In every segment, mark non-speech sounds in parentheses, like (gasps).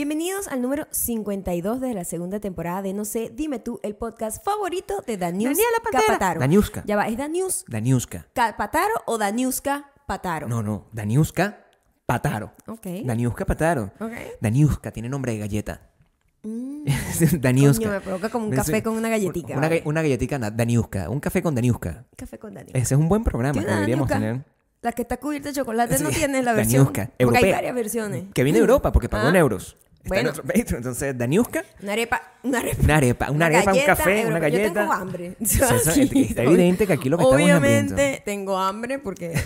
Bienvenidos al número 52 de la segunda temporada de No sé, dime tú, el podcast favorito de Pantera. Capataro. Daniuska. Ya va, ¿es Danius Daniuska. Capataro o Daniuska Pataro? No, no. Daniuska Pataro. Ok. Daniuska Pataro. Ok. Daniuska tiene nombre de galleta. Mm. (laughs) Daniuska. Coño, me provoca como un café con una galletica. Una, vale. una galletica na- Daniuska. Un café con Daniuska. Café con Daniuska. Ese es un buen programa ¿Tiene que deberíamos Daniuska? tener. La que está cubierta de chocolate no tiene la versión. Daniuska, Porque hay varias versiones. Que viene de Europa porque pagó Ah. en euros. Está Bueno. en nuestro Patreon. Entonces, Daniuska, Una arepa, una arepa. una arepa, una, arepa, un café, una galleta. Yo tengo hambre. (laughs) (laughs) Está evidente que aquí lo que Obviamente tengo hambre porque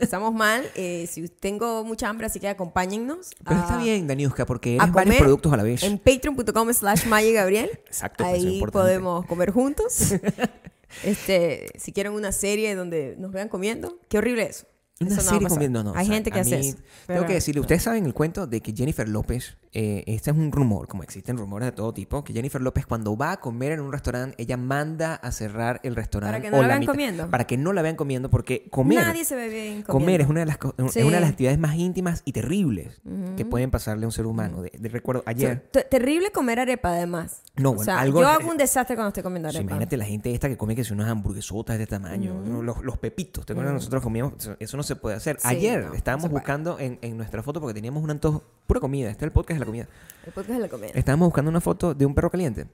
estamos mal. Eh, si tengo mucha hambre, así que acompáñennos. Pero a- está bien, Daniuska, porque eres varios productos a la vez. En patreon.com slash Gabriel. Exacto, pues, Ahí podemos comer juntos. (laughs) este, si quieren una serie donde nos vean comiendo, qué horrible eso. Una Eso no serie comiendo, no. Hay o sea, gente que hace mí- eso. Tengo que decirle, ustedes saben el cuento de que Jennifer López, eh, este es un rumor, como existen rumores de todo tipo, que Jennifer López cuando va a comer en un restaurante, ella manda a cerrar el restaurante. Para que no o la vean mitad- comiendo. Para que no la vean comiendo, porque comer, Nadie se ve bien comiendo. comer es una de las Sí. es una de las actividades más íntimas y terribles que pueden pasarle a un ser humano. De, de- recuerdo ayer, Te- Terrible comer arepa, además. No, O bueno, sea, algo- yo hago un desastre cuando estoy comiendo o arepa. imagínate la gente esta que come que si unas hamburguesotas de este tamaño, ¿no? los, los pepitos, ¿te acuerdas? Nosotros comíamos, eso- eso no se puede hacer. Sí, Ayer no, estábamos no se buscando en, en nuestra foto porque teníamos un antojo, pura comida, este es el podcast de la comida. El podcast de la comida. Estábamos buscando una foto de un perro caliente.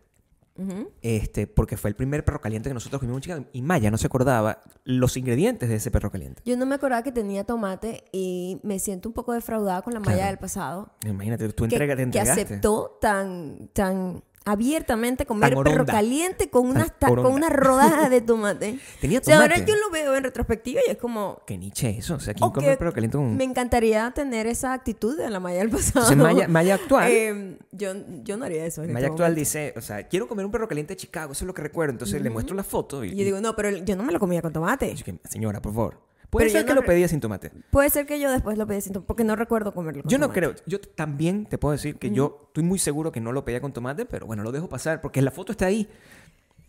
Este, porque fue el primer perro caliente que nosotros comimos en Chicago. Y Maya no se acordaba los ingredientes de ese perro caliente. Yo no me acordaba que tenía tomate y me siento un poco defraudada con la Claro. malla del pasado. Imagínate, tú Que, entrega, te que entregaste. aceptó tan, tan abiertamente comer Tan perro oronda. caliente con Tan una, ta- con una rodaja de tomate. (laughs) Tenía O sea, ahora yo lo veo en retrospectiva y es como... ¿Qué niche es eso? O sea, ¿quién oh, come perro caliente con...? Me encantaría tener esa actitud de la malla del pasado. Entonces, Maya, Maya (laughs) actual... Eh, yo, yo no haría eso. en Maya este actual momento. dice, o sea, quiero comer un perro caliente de Chicago, eso es lo que recuerdo. Entonces le muestro la foto y, Y yo digo, no, pero yo no me lo comía con tomate. yo señora, por favor. Puede Pero ser yo que no lo pedía sin tomate. Puede ser que yo después lo pedí sin tomate, porque no recuerdo comerlo con Yo no tomate. creo. Yo también te puedo decir que yo estoy muy seguro que no lo pedía con tomate, pero bueno, lo dejo pasar porque la foto está ahí.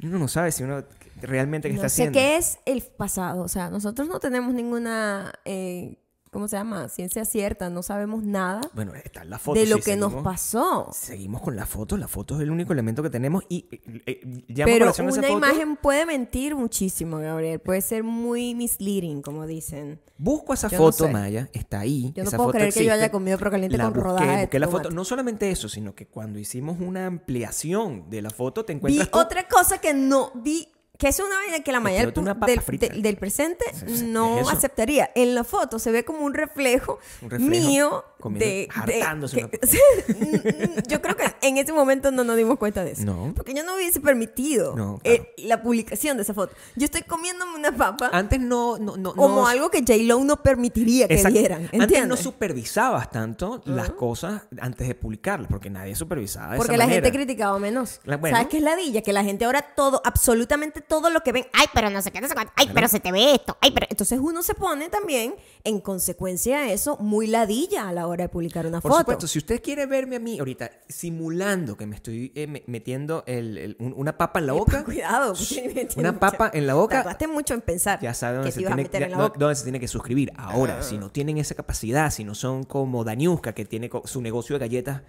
Uno no sabe si uno realmente qué No está sé haciendo. qué es el pasado. O sea, nosotros no tenemos ninguna, eh, ¿cómo se llama? Ciencia cierta. No sabemos nada Bueno, está la foto. de lo sí, que nos pasó. Seguimos con la foto. La foto es el único elemento que tenemos y eh, eh, llamo a Pero esa una foto. imagen puede mentir muchísimo, Gabriel. Puede ser muy misleading, como dicen. Busco esa Yo no foto, sé. Maya. Está ahí. Yo no esa puedo foto creer que yo haya comido perro caliente La con busqué, rodajas de foto. No solamente eso, sino que cuando hicimos una ampliación de la foto, te Vi encuentras tú- otra cosa que no vi, que es una vaina que la mayoría del, del, presente no es aceptaría. En la foto se ve como un reflejo, Un reflejo, mío comiendo- de, que- (laughs) Yo creo que en ese momento no nos dimos cuenta de eso. No. Porque yo no hubiese permitido No, eh, la publicación de esa foto. Yo estoy comiéndome una papa Antes no... no, no como algo que J-Lo no permitiría que Exacto. Antes no supervisabas tanto las cosas antes de publicarlas, porque nadie supervisaba de Porque esa la gente criticaba menos. La- bueno. ¿Sabes qué es ladilla? Que la gente ahora todo, absolutamente todo lo que ven, ay, pero no sé qué, no sé cuánto, ay, pero se te ve esto, ay, pero... Entonces uno se pone también, en consecuencia de eso, muy ladilla a la hora de publicar una Por foto. supuesto, si usted quiere verme a mí ahorita simulando que me estoy eh, me- metiendo el- el- un- una papa en la boca, Cuidado. (laughs) una papa mucho- en la boca, Tardaste mucho en pensar ya sabe que dónde se, tiene, ya-. Ah. dónde se tiene que suscribir. Ahora, si no tienen esa capacidad, si no son como Daniuska, que tiene co- su negocio de galletas,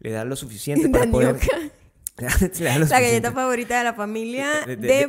le da lo suficiente (laughs) para poder... Daniuska. (laughs) La galleta favorita de la familia de. De,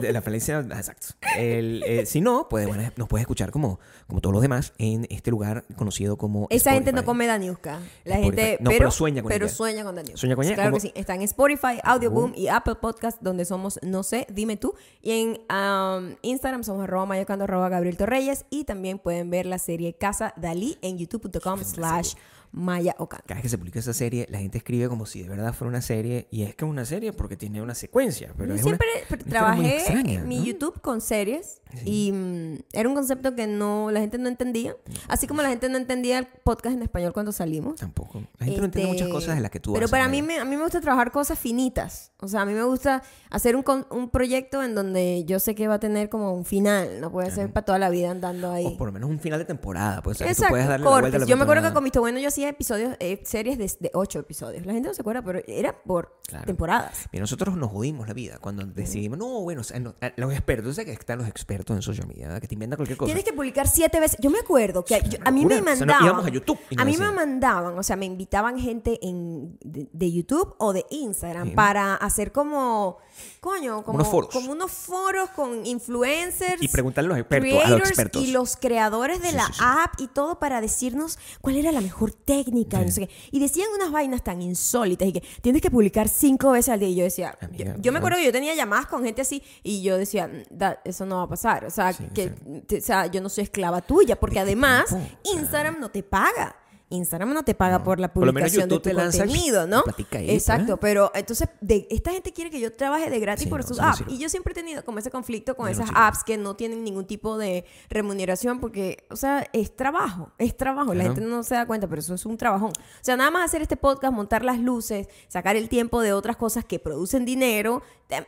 de la falencia, exacto. El, eh, si no, puede, bueno, nos puedes escuchar como, como todos los demás en este lugar conocido como Esa gente no come Daniuska. La Spotify. gente, No, pero, pero sueña con pero ella. sueña con Daniuska. Sueña con ella, Claro como- que sí. Está en Spotify, Audioboom Boom. y Apple Podcast, donde somos, no sé, dime tú. Y en um, Instagram somos arroba mayocando arroba Gabriel Torreyes. Y también pueden ver la serie Casa Dalí en youtube.com slash Maya Ocando. Cada vez que se publica esa serie, la gente escribe como si de verdad fuera una serie. Y es que es una serie porque tiene una secuencia. Pero Yo es siempre una, una trabajé extraña, mi ¿no? YouTube con series y mm, era un concepto que no la gente no entendía. Así como la gente no entendía el podcast en español cuando salimos. Tampoco. La gente no entiende Este, muchas cosas de las que tú Pero para mí me, a mí me gusta trabajar cosas finitas. O sea, a mí me gusta hacer un, un proyecto en donde yo sé que va a tener como un final. No puede ser para toda la vida andando ahí. O por lo menos un final de temporada. Pues, o sea, que tú Exacto, puedes darle la vuelta a cortes. la Yo me acuerdo que con Visto Bueno yo hacía hacía episodios, eh, series de, de ocho episodios. La gente no se acuerda, pero era por Claro. temporadas. Mira, nosotros nos jodimos la vida cuando decidimos, no, bueno, o sea, no, a- los expertos, sabes que están los expertos en social media, ¿verdad? que te inventan cualquier cosa. Tienes que publicar siete veces. Yo me acuerdo que yo- a mí me O sea, no, mandaban. íbamos a YouTube y a mí me mandaban, o sea, me invitaban gente en, de, de YouTube o de Instagram Sí. para hacer como, coño, como, unos foros. como unos foros con influencers. Y preguntarle a los expertos, a los expertos. Y los creadores de Sí, la sí, sí. app y todo para decirnos cuál era la mejor técnica. y no sé qué. Y decían unas vainas tan insólitas y que tienes que publicar cinco veces al día. Y yo decía, Amiga, yo, yo me acuerdo que yo tenía llamadas con gente así y yo decía, "Da- eso no va a pasar. O sea, que, o sea, yo no soy esclava tuya, porque ¿De qué además Instagram no te paga. Instagram no te paga por la Por publicación de tu contenido, ¿no? Exacto, pero entonces de, esta gente quiere que yo trabaje de gratis Sí, por no, sus apps. Y yo siempre he tenido como ese conflicto con esas apps que no tienen ningún tipo de remuneración porque, o sea, es trabajo, es trabajo. La gente no se da cuenta, pero eso es un trabajón. O sea, nada más hacer este podcast, montar las luces, sacar el tiempo de otras cosas que producen dinero,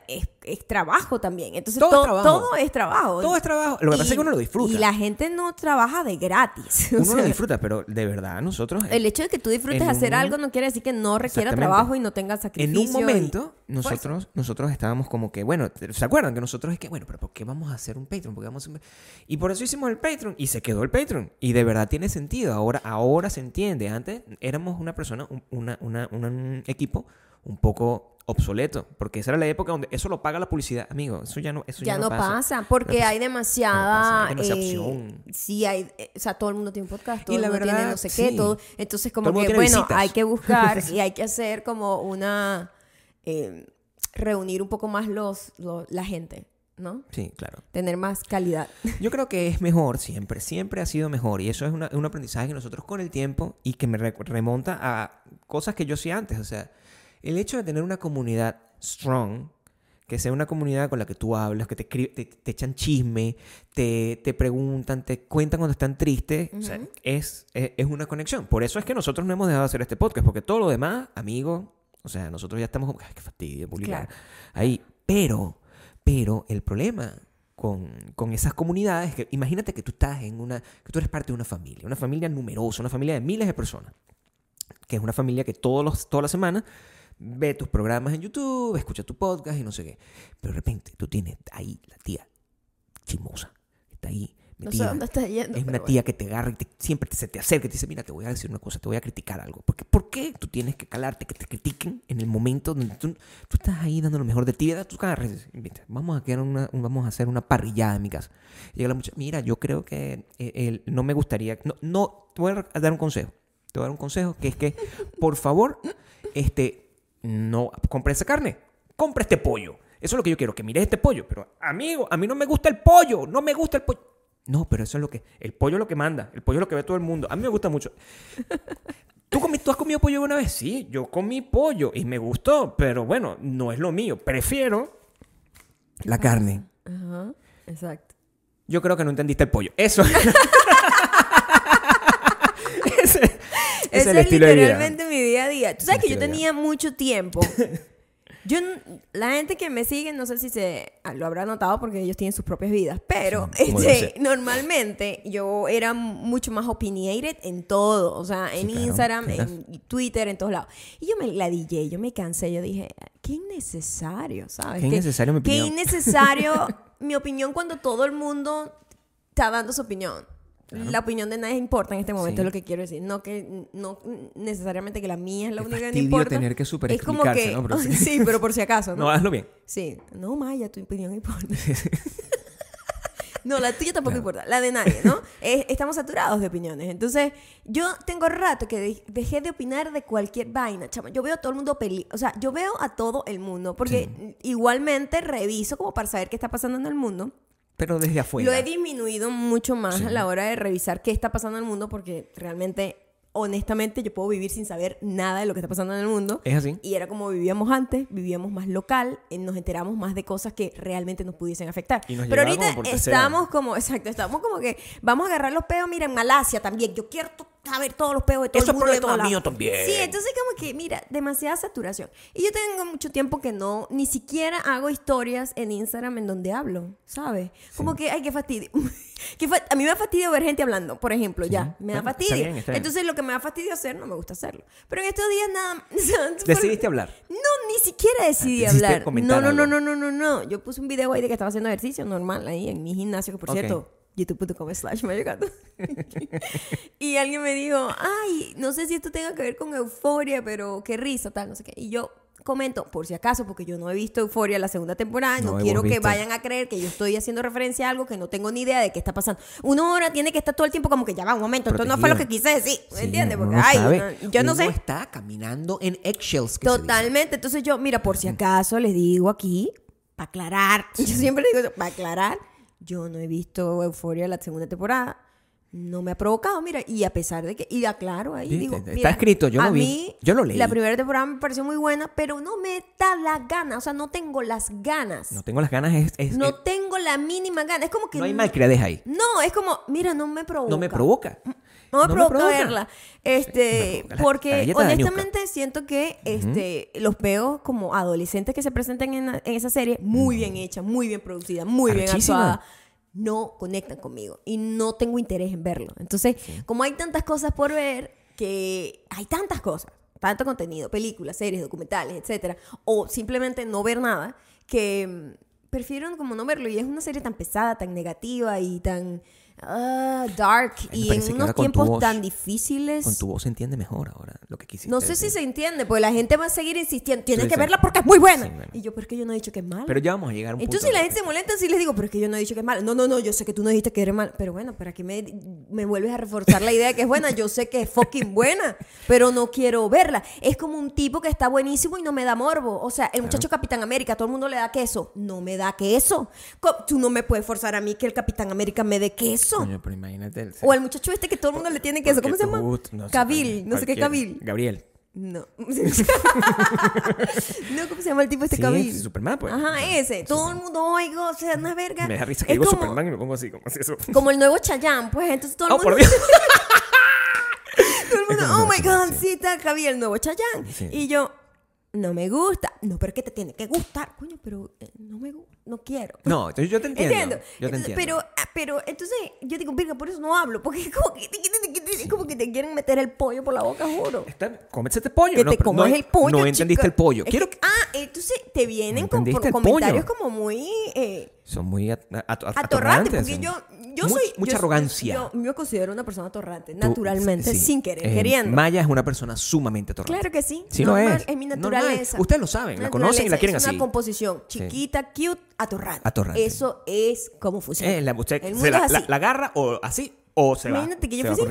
es, es trabajo también. Entonces Todo es trabajo. todo es trabajo. Todo es trabajo. Lo que pasa es que uno lo disfruta. Y la gente no trabaja de gratis. (laughs) O Uno sea, lo disfruta, pero de verdad nosotros... el hecho de que tú disfrutes en hacer un- algo no quiere decir que no requiera trabajo y no tenga En sacrificio. un y momento, nosotros, nosotros estábamos como que, bueno, ¿se acuerdan que nosotros es que, bueno, pero ¿por qué vamos a hacer un Patreon? ¿Por qué vamos a hacer un- Y por eso hicimos el Patreon y se quedó el Patreon. Y de verdad tiene sentido. Ahora, ahora se entiende. Antes éramos una persona, un, una- una- un equipo un poco obsoleto. Porque esa era la época donde eso lo paga la publicidad. Amigo, eso ya no, eso Ya no pasa, porque No hay pasa. demasiada. No pasa, hay demasiada eh, opción. sí, hay. eh, o sea, todo el mundo tiene un podcast, todo Y el la mundo tiene verdad, no sé qué, sí. todo. Entonces, Todo como mundo que, tiene bueno, visitas. hay que buscar (laughs) y hay que hacer como una. eh, reunir un poco más los, los- la gente, ¿no? Sí, claro. Tener más calidad. (laughs) Yo creo que es mejor siempre, siempre ha sido mejor. Y eso es una- un aprendizaje que nosotros con el tiempo y que me re- remonta a cosas que yo hacía antes. O sea, el hecho de tener una comunidad strong, que sea una comunidad con la que tú hablas, que te, te, te echan chisme, te, te preguntan, te cuentan cuando están tristes, o sea, es, es, es una conexión. Por eso es que nosotros no hemos dejado de hacer este podcast, porque todo lo demás, amigos, o sea, nosotros ya estamos como, ay, qué fastidio publicar Claro. ahí. Pero, pero el problema con, con esas comunidades, que imagínate que tú estás en una, que tú eres parte de una familia, una familia numerosa, una familia de miles de personas, que es una familia que todos los, toda la semana ve tus programas en YouTube, escucha tu podcast y no sé qué. Pero de repente tú tienes ahí la tía chismosa, está ahí No sé metida. dónde estás yendo. Es una tía que te agarra y te- siempre te- se te acerca y te dice, mira, te voy a decir una cosa, te voy a criticar algo. Porque, ¿Por qué tú tienes que calarte, que te critiquen en el momento donde tú, tú estás ahí dando lo mejor de ti? Tú agarras y dices, "Mira, vamos a, una, un- vamos a hacer una parrillada en mi casa. Llega la muchacha, mira, yo creo que eh, el- no me gustaría, no, no, te voy a dar un consejo. Te voy a dar un consejo que es que, por favor, este, no compre esa carne, compre este pollo. Eso es lo que yo quiero, que mires este pollo. Pero, amigo, a mí no me gusta el pollo, no me gusta el pollo. No, pero eso es lo que. El pollo es lo que manda. El pollo es lo que ve todo el mundo. A mí me gusta mucho. (laughs) ¿Tú, comi- ¿Tú has comido pollo alguna vez? Sí, yo comí pollo y me gustó, pero bueno, no es lo mío. Prefiero la carne. Ajá, exacto. Yo creo que no entendiste el pollo. Eso. (laughs) ese, ese es el es estilo de vida. literalmente día a día. Tú sabes que yo tenía mucho tiempo. (laughs) Yo, la gente que me sigue, no sé si se ah, lo habrá notado porque ellos tienen sus propias vidas, pero Sí, este, normalmente yo era mucho más opinionated en todo, o sea, en Sí, claro, Instagram, claro. en Twitter, en todos lados. Y yo me la DJ, yo me cansé, yo dije, qué innecesario, ¿sabes? Qué innecesario mi Qué opinión. innecesario (laughs) mi opinión cuando todo el mundo está dando su opinión. La opinión de nadie importa en este momento, Sí. es lo que quiero decir. No que no necesariamente que la mía es la Qué única que importa. tener que súper Es como que ¿no? Pero (laughs) sí. sí, pero por si acaso, ¿no? No, hazlo bien. Sí. No, Maya, tu opinión importa. (laughs) (laughs) No, la tuya tampoco importa, la de nadie, ¿no? Es- estamos saturados de opiniones. Entonces, yo tengo rato que de- dejé de opinar de cualquier vaina, chama. Yo veo a todo el mundo peli, o sea, yo veo a todo el mundo, porque igualmente reviso como para saber qué está pasando en el mundo. Pero desde afuera. Lo he disminuido mucho más Sí. a la hora de revisar qué está pasando en el mundo, porque realmente, honestamente, yo puedo vivir sin saber nada de lo que está pasando en el mundo. Es así. Y era como vivíamos antes, vivíamos más local, eh, nos enteramos más de cosas que realmente nos pudiesen afectar. Y nos Pero ahorita como estamos como, (laughs) exacto, estamos como que vamos a agarrar los peos, mira, en Malasia también. Yo quiero saber todos los peos de todo Eso el es mundo. de problema todos lados. mío también. Sí, entonces como que, mira, demasiada saturación. Y yo tengo mucho tiempo que no, ni siquiera hago historias en Instagram en donde hablo, ¿sabes? Como que, ay, qué fastidio. (laughs) Qué fa- a mí me da fastidio ver gente hablando, por ejemplo, ya. Me da Bueno, está fastidio. bien, está bien. Entonces lo que me da fastidio hacer, no me gusta hacerlo. Pero en estos días nada... (laughs) Decidiste hablar. no, ni siquiera decidí hablar. No, no, no, no, no, no, no. Yo puse un video ahí de que estaba haciendo ejercicio normal ahí en mi gimnasio, que por cierto, youtube.com slash mayogato. (laughs) y alguien me dijo, ay, no sé si esto tenga que ver con euforia, pero qué risa, tal, no sé qué. Y yo comento, por si acaso, porque yo no he visto euforia la segunda temporada, no, No quiero que visto. vayan a creer que yo estoy haciendo referencia a algo que no tengo ni idea de qué está pasando. Uno ahora tiene que estar todo el tiempo como que ya va un momento, esto no fue lo que quise decir, ¿me Sí, entiendes? Porque, ay, sabe. no- yo no Uno sé. está caminando en eggshells. que. Totalmente. Entonces yo, mira, por si acaso les digo aquí, para aclarar, (laughs) yo siempre digo eso, para aclarar, yo no he visto Euforia la segunda temporada. No me ha provocado, mira, y a pesar de que, y aclaro ahí, Sí, digo, está mira, escrito, yo lo vi, mí, yo lo leí. La primera temporada me pareció muy buena, pero no me da la gana, o sea, no tengo las ganas. No No, tengo las ganas. Es, es- es- tengo la mínima gana. Es como que. no hay malcriadez ahí. No, es como, mira, no me provoca. No me provoca. No me No me provoca verla. Este, provoca. La- la porque honestamente siento que este, los peos como adolescentes que se presentan en, en esa serie, muy bien hecha, muy bien producida, muy bien actuada, no conectan conmigo y no tengo interés en verlo. Entonces, como hay tantas cosas por ver, que hay tantas cosas, tanto contenido, películas, series, documentales, etcétera, o simplemente no ver nada, que mm, prefiero como no verlo. Y es una serie tan pesada, tan negativa y tan ah, dark y en que unos tiempos voz- tan difíciles. Con tu voz se entiende mejor ahora lo que quisiste No sé si se entiende, pues la gente va a seguir insistiendo. Tienes que verla porque es muy buena. Sí, bueno. Y yo, pero es que yo no he dicho que es mala. Pero ya vamos a llegar a un Entonces punto la gente se molesta si les digo, pero es que yo no he dicho que es mala. No, no, no, yo sé que tú no dijiste que era mala. Pero bueno, ¿para qué me, me vuelves a reforzar la idea de que es buena? Yo sé que es fucking buena, pero no quiero verla. Es como un tipo que está buenísimo y no me da morbo. O sea, el muchacho Capitán América, todo el mundo le da queso. No me da queso. Tú no me puedes forzar a mí que el Capitán América me dé queso. Coño, pero imagínate. el- O el muchacho este que todo el mundo le tiene queso. ¿Cómo se llama? no Cabil, no sé qué. Cabil. Gabriel. No. (laughs) no, ¿cómo se llama el tipo este Sí, Cabil? Superman, pues. Ajá, ese. Todo el mundo, oiga, o sea, una verga. Me da risa que Es digo como, Superman y me pongo así, como así eso. Como el nuevo Chayanne, pues entonces todo el Oh, mundo. por (laughs) Dios. todo el mundo, oh my god, sí. está Javier, el nuevo Chayanne. Sí. Y yo, no me gusta. No, pero es que te tiene que gustar. Coño, pero eh, no me gusta, no quiero. No, entonces yo te entiendo. Entiendo. Yo te Entonces, entiendo. Pero, ah, pero entonces yo digo, verga, por eso no hablo. Porque es (laughs) como que, es como que te quieren meter el pollo por la boca, juro. Está, cómete este pollo. Que no, te comas no, el pollo. No entendiste chica. el pollo. Quiero que- ah, entonces te vienen con comentarios pollo. como muy eh, Son muy at- at- at- atorrantes. atorrantes. Porque son. yo, yo Much- soy. Mucha yo- arrogancia. Yo, yo me considero una persona atorrante, naturalmente, sí. sin querer, Eh, queriendo. Maya es una persona sumamente atorrante. Claro que sí. Sí lo normal, es. Es mi naturaleza. Ustedes lo saben, la conocen y la quieren es así. una composición chiquita, cute, atorrante. Atorrante. Eso es como funciona. Eh, la, usted El se mundo la, es la- así. la agarra o así o se va. Imagínate que yo se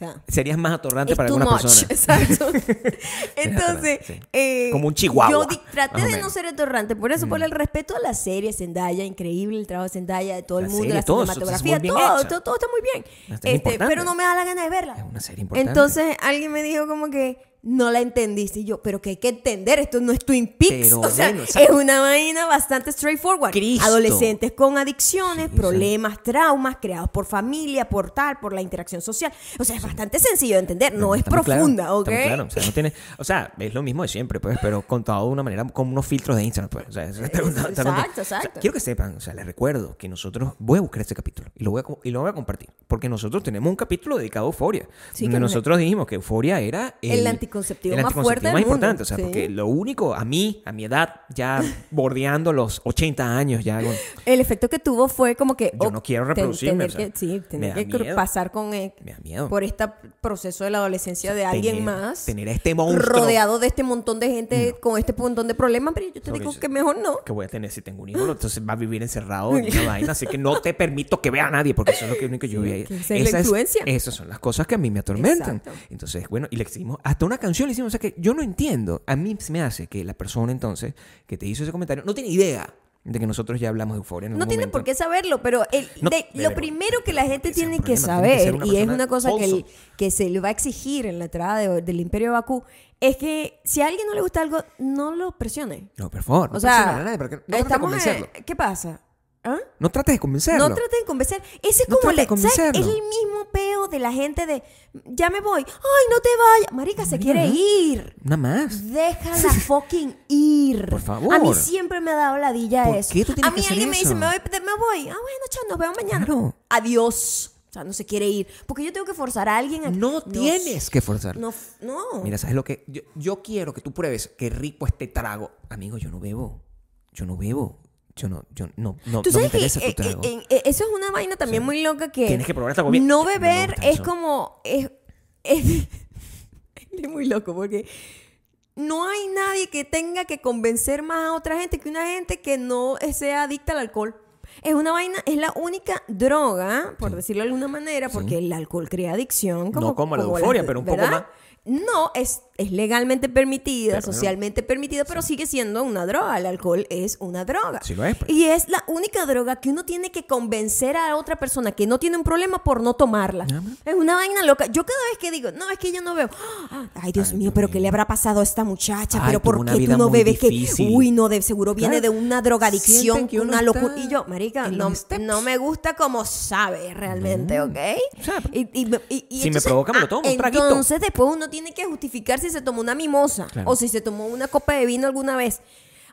sea, Serías más atorrante para alguna much. persona. Exacto. (laughs) Entonces, sí. eh, Como un chihuahua, Yo traté de no. Mm. ser atorrante, por eso, por el respeto a la serie Zendaya, increíble el trabajo de Zendaya, de todo el mundo, serie, la todo, cinematografía, todo, todo, todo está muy bien. Este, pero no me da la gana de verla. Es una serie importante. Entonces alguien me dijo como que no la entendiste y yo, pero que hay que entender, esto no es Twin Peaks, Pero (laughs) o sea, bueno, es una vaina bastante straightforward. Cristo. Adolescentes con adicciones, Sí, problemas, traumas creados por familia, por tal, por la interacción social. O sea, es bastante sencillo de entender, no, es claro, profunda, está ¿ok? claro. O sea, no tiene, o sea, es lo mismo de siempre, pues, pero contado de una manera como unos filtros de Instagram, pues. O sea, eso está- está- está- Exacto, o sea, exacto. quiero que sepan, o sea, les recuerdo que nosotros voy a buscar este capítulo y lo voy a, y lo voy a compartir, porque nosotros tenemos un capítulo dedicado a Euforia, Sí, donde nosotros dijimos que Euforia era El anticonceptivo más fuerte del más mundo, importante, o sea, sí. porque lo único a mí, a mi edad, ya (laughs) bordeando los 80 años, ya con- El efecto que tuvo fue como que... Yo oh, no quiero reproducirme, Tener o sea, que, sí, tener que miedo. pasar con... eh, por este proceso de la adolescencia de alguien tener- más. tener a este monstruo. Rodeado de este montón de gente con este montón de problemas, pero yo te Sobre digo eso. que mejor no. que voy a tener si tengo un hijo, entonces va a vivir encerrado en una (laughs) vaina, así que no te permito que vea a nadie, porque eso es lo que único que yo Sí, veía. que esa es la influencia. esas son las cosas que a mí me atormentan. Exacto. Entonces, bueno, y le hicimos, hasta una canción le hicimos, o sea que yo no entiendo, a mí se me hace que la persona entonces que te hizo ese comentario no tiene idea de que nosotros ya hablamos de euforia en No tiene por qué saberlo, pero el- No, de- pero- lo primero que la gente tiene que tiene saber, y es una cosa que, el- que se le va a exigir en la entrada de- del Imperio de Bakú, es que si a alguien no le gusta algo, no lo presione. No, por favor, no o sea, a nadie, no estamos en-. ¿Qué pasa? ¿Ah? No trates de convencerlo. No traten de convencer. Ese es No como le-. Es el mismo peo de la gente de, ya me voy, ay, no te vayas. Marica, se quiere ir. Nada más. Déjala (laughs) fucking ir. Por favor. A mí siempre me ha dado ladilla ¿Por eso. qué tú tienes a mí que alguien me dice, me voy, me voy. Ah, bueno, chao, nos vemos mañana. Claro. Adiós. O sea, no se quiere ir. Porque yo tengo que forzar a alguien a No tienes que forzar. No, no. Mira, ¿sabes lo que? Yo, yo quiero que tú pruebes qué rico este trago. Amigo, yo no bebo. Yo no bebo. Yo no, yo no, no, Tú no me sabes interesa tu trago. eh, eh, eso es una vaina también muy loca que Tienes que probar esta comida. no beber es como es, es, (laughs) es muy loco porque no hay nadie que tenga que convencer más a otra gente que una gente que no sea adicta al alcohol. Es una vaina, es la única droga, por decirlo de alguna manera, porque el alcohol crea adicción. Como, No como la las- euforia, pero un poco más. No, es, es legalmente permitida, Pero no. socialmente permitida, pero sigue siendo una droga. El alcohol es una droga. Sí lo es, pues. Y es la única droga que uno tiene que convencer a otra persona que no tiene un problema por no tomarla. Ah. Es una vaina loca. Yo cada vez que digo, no, es que yo no veo. (gasps) Ay, Dios mío, pero ¿qué le habrá pasado a esta muchacha? Ay, pero ¿por qué tú no bebes? Que, uy, no, de seguro viene de una drogadicción, que una locura. Y yo, marica, no, me gusta como sabe realmente, ¿ok? O sea, y, y- y- si me provoca, me lo ah, tomo, un traguito. Entonces después uno tiene que justificar si se tomó una mimosa Claro. o si se tomó una copa de vino alguna vez.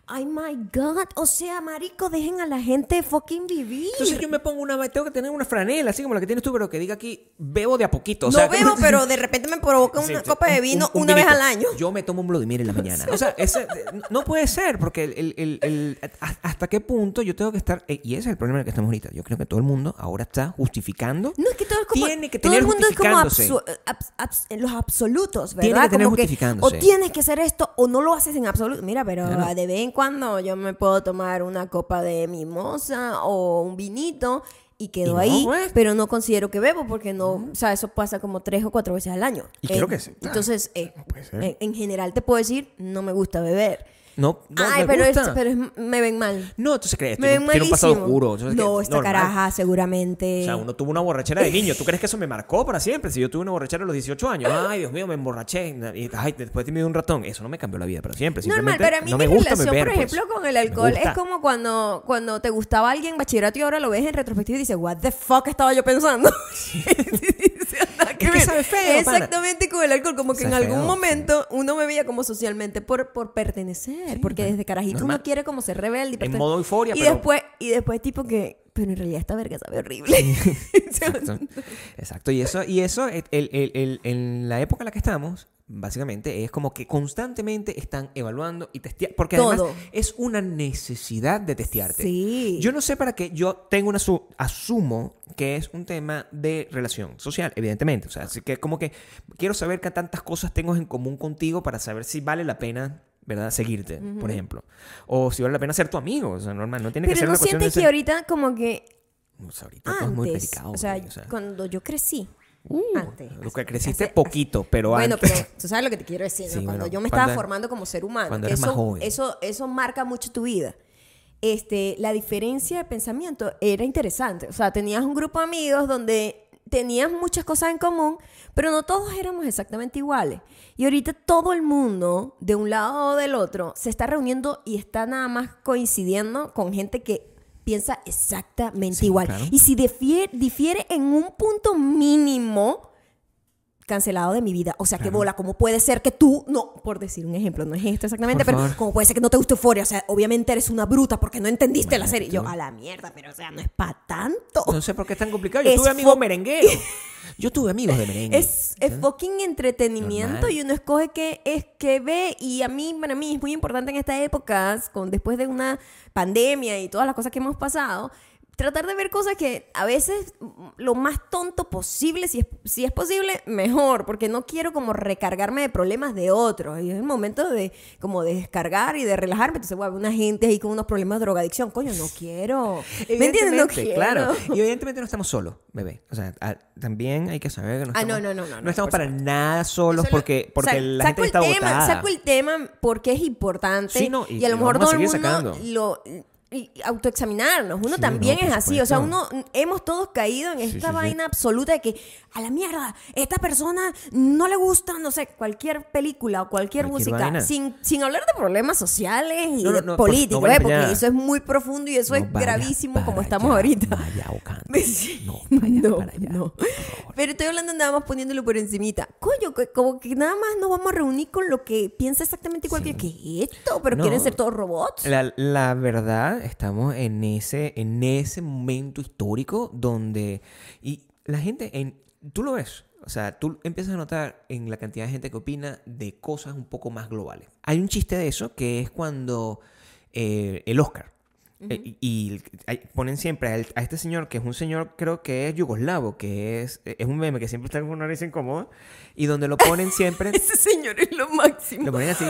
Ay, my God. O sea, marico, dejen a la gente fucking vivir. Entonces yo me pongo una, tengo que tener una franela, así como la que tienes tú, pero que diga aquí, bebo de a poquito. O no sea, bebo, (laughs) pero de repente me provoca una Sí, copa de vino un- un una vez al año. Yo me tomo un Mary en la mañana. O sea, ese, no puede ser, porque el, el- el- el- hasta qué punto yo tengo que estar. eh, Y ese es el problema en el que estamos ahorita. Yo creo que todo el mundo ahora está justificando. No, es que todo es como. Tiene que todo tener el mundo es como absu- abs- abs- en los absolutos, ¿verdad? Tiene que tener Como o justificándose. tienes que hacer esto o no lo haces en absoluto. Mira, pero Claro. de vez en cuando yo me puedo tomar una copa de mimosa o un vinito y quedo no, ahí, pues. pero no considero que bebo porque no, o sea, eso pasa como tres o cuatro veces al año. Y creo que sí, claro. Entonces, eh, en general te puedo decir, no me gusta beber. No, no Ay, me pero, es- pero es- me ven mal. No, entonces crees, Me tiene, ven tiene un pasado malísimo. oscuro. Entonces, No, esta normal. caraja seguramente. O sea, uno tuvo una borrachera de niño. ¿Tú crees que eso me marcó para siempre? Si yo tuve una borrachera a los 18 años. Ay, Dios mío, me emborraché. Y ay, después te me dio un ratón. Eso no me cambió la vida para siempre. Normal, Simplemente pero a mí no mi me gusta relación, beber, por pues. ejemplo, con el Me alcohol gusta. es como cuando, cuando te gustaba alguien en bachillerato y ahora lo ves en retrospectiva y dices, what the fuck estaba yo pensando. (laughs) (laughs) Nada que Es que ver. sabe feo, pana. Exactamente con el alcohol, como que en Sabe algún feo, momento uno me veía como socialmente por, por pertenecer, porque desde carajito normal. uno quiere como ser rebelde. y En modo euforia, y pero- después Y después tipo que, pero en realidad esta verga sabe horrible. (laughs) Exacto. Exacto. Y eso, y eso el- el- el- el- en la época en la que estamos, básicamente, es como que constantemente están evaluando y testeando. Porque además es una necesidad de testearte. Sí. Yo no sé para qué. Yo tengo una su- asumo que es un tema de relación social, evidentemente. O sea, así que como que quiero saber qué tantas cosas tengo en común contigo para saber si vale la pena. ¿Verdad? Seguirte, por ejemplo. O si vale la pena ser tu amigo. O sea, normal. No tiene que pero ser no una cuestión de sientes que ser... ahorita como que O sea, ahorita todo es muy delicado. o sea, güey, o sea. cuando yo crecí, antes. Lo que creciste hace- poquito, pero Bueno, antes. pero tú sabes lo que te quiero decir, Cuando bueno, yo me cuando- estaba formando como ser humano, cuando eres eso, más joven. eso, eso marca mucho tu vida. Este, la diferencia de pensamiento era interesante. O sea, tenías un grupo de amigos donde tenías muchas cosas en común, pero no todos éramos exactamente iguales. Y ahorita todo el mundo, de un lado o del otro, se está reuniendo y está nada más coincidiendo con gente que piensa exactamente Sí, igual. claro. Y si difiere, difiere en un punto mínimo, cancelado de mi vida. O sea, que bola, ¿cómo puede ser que tú, no, por decir un ejemplo, no es esto exactamente, Por pero favor. ¿cómo puede ser que no te guste Euphoria? O sea, obviamente eres una bruta porque no entendiste la serie. Yo, tú- a la mierda, pero o sea, no es para tanto. No sé por qué es tan complicado. Yo Es tuve amigos merengueros. (laughs) Yo tuve amigos de merengue. Es, es fucking entretenimiento Normal. y uno escoge qué es que ve y a mí, para mí es muy importante en estas épocas, con, después de una pandemia y todas las cosas que hemos pasado, tratar de ver cosas que a veces mm, lo más tonto posible, si es, si es posible, mejor, porque no quiero como recargarme de problemas de otros. Y es el momento de como de descargar y de relajarme. Entonces ver una gente ahí con unos problemas de drogadicción. Coño, no quiero. ¿Me entiendes? No quiero. Claro. Y evidentemente no estamos solos, bebé. O sea, a- también hay que saber que no Ah, estamos, no, no, no, no, no, estamos para nada solos Solo- porque, porque sa- la saco gente está el tema. Saco el tema porque es importante Sí, no, y- y, a lo mejor todo el mundo sacando. lo y autoexaminarnos. Uno Sí, también no, es así. O sea, uno hemos todos caído en esta sí, sí. vaina absoluta de que a la mierda, esta persona no le gusta, no sé, cualquier película o cualquier, Cualquier música, vaina. sin, sin hablar de problemas sociales y No, no, de políticos, vaya ¿eh? porque eso es muy profundo y eso es gravísimo como estamos allá, ahorita. (laughs) Sí. No, vayas No, para allá. no. Pero estoy hablando nada más poniéndolo por encimita. Coño, como que nada más nos vamos a reunir con lo que piensa exactamente igual que ¿qué es esto? Pero quieren ser todos robots. La, la verdad, estamos en ese, en ese momento histórico donde. Y la gente, en, tú lo ves. O sea, tú empiezas a notar en la cantidad de gente que opina de cosas un poco más globales. Hay un chiste de eso que es cuando eh, el Oscar. eh, y y hay- ponen siempre a, el- a este señor, que es un señor, creo que es yugoslavo, que es, es un meme que siempre está con una nariz incómoda, y donde lo ponen siempre, (laughs) Ese señor es lo máximo. lo ponen así.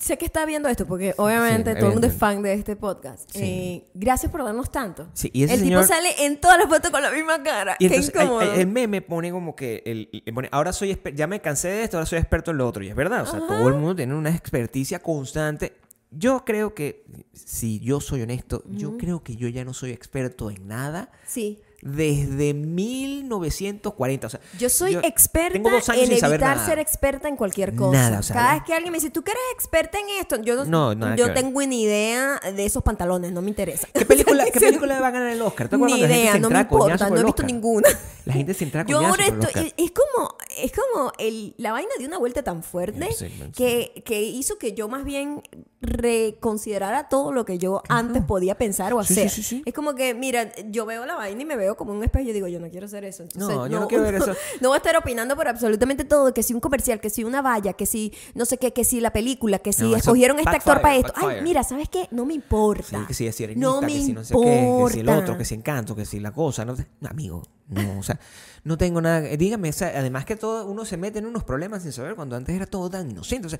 Sé que está viendo esto porque obviamente Sí, todo el mundo es fan de este podcast. Sí. Eh, gracias por darnos tanto. Sí, y ese el señor- tipo sale en todas las fotos con la misma cara. Y Qué entonces incómodo. el meme pone como que el, el- pone, ahora soy ya me cansé de esto, ahora soy experto en lo otro. Y es verdad, o sea, todo el mundo tiene una experticia constante. Yo creo que, si yo soy honesto, yo creo que yo ya no soy experto en nada Sí. Desde 1940. O sea, Yo soy experta tengo dos años en evitar nada. ser experta en cualquier cosa. Nada, o sea, Cada vez que alguien me dice, ¿tú que eres experta en esto? Yo no, No, yo tengo ni idea de esos pantalones, no me interesa. ¿Qué película, (laughs) ¿qué película va a ganar el Oscar? ¿Te acuerdas Ni idea, se no me importa, por no he visto ninguna. La gente se entra (laughs) Yo ahora Oscar. es como, es como el, la vaina de una vuelta tan fuerte Sí, sí, sí. que, que hizo que yo más bien reconsiderara todo lo que yo antes podía pensar o hacer. sí, sí. Es como que, mira, yo veo la vaina y me veo como un espejo y digo, yo no quiero hacer eso. Entonces, No, yo no quiero ver eso. (laughs) No voy a estar opinando por absolutamente todo, que si un comercial, que si una valla, que si no sé qué, que si la película, que si No, escogieron este actor para esto. Ay, mira, ¿sabes qué? No me importa. Sí, que si es sirenita, no me que si no sé importa. qué, que si el otro, que si encanto, que si la cosa. No, amigo, no, o sea, no tengo nada. Dígame, o sea, además que todo uno se mete en unos problemas sin saber cuando antes era todo tan inocente. O sea,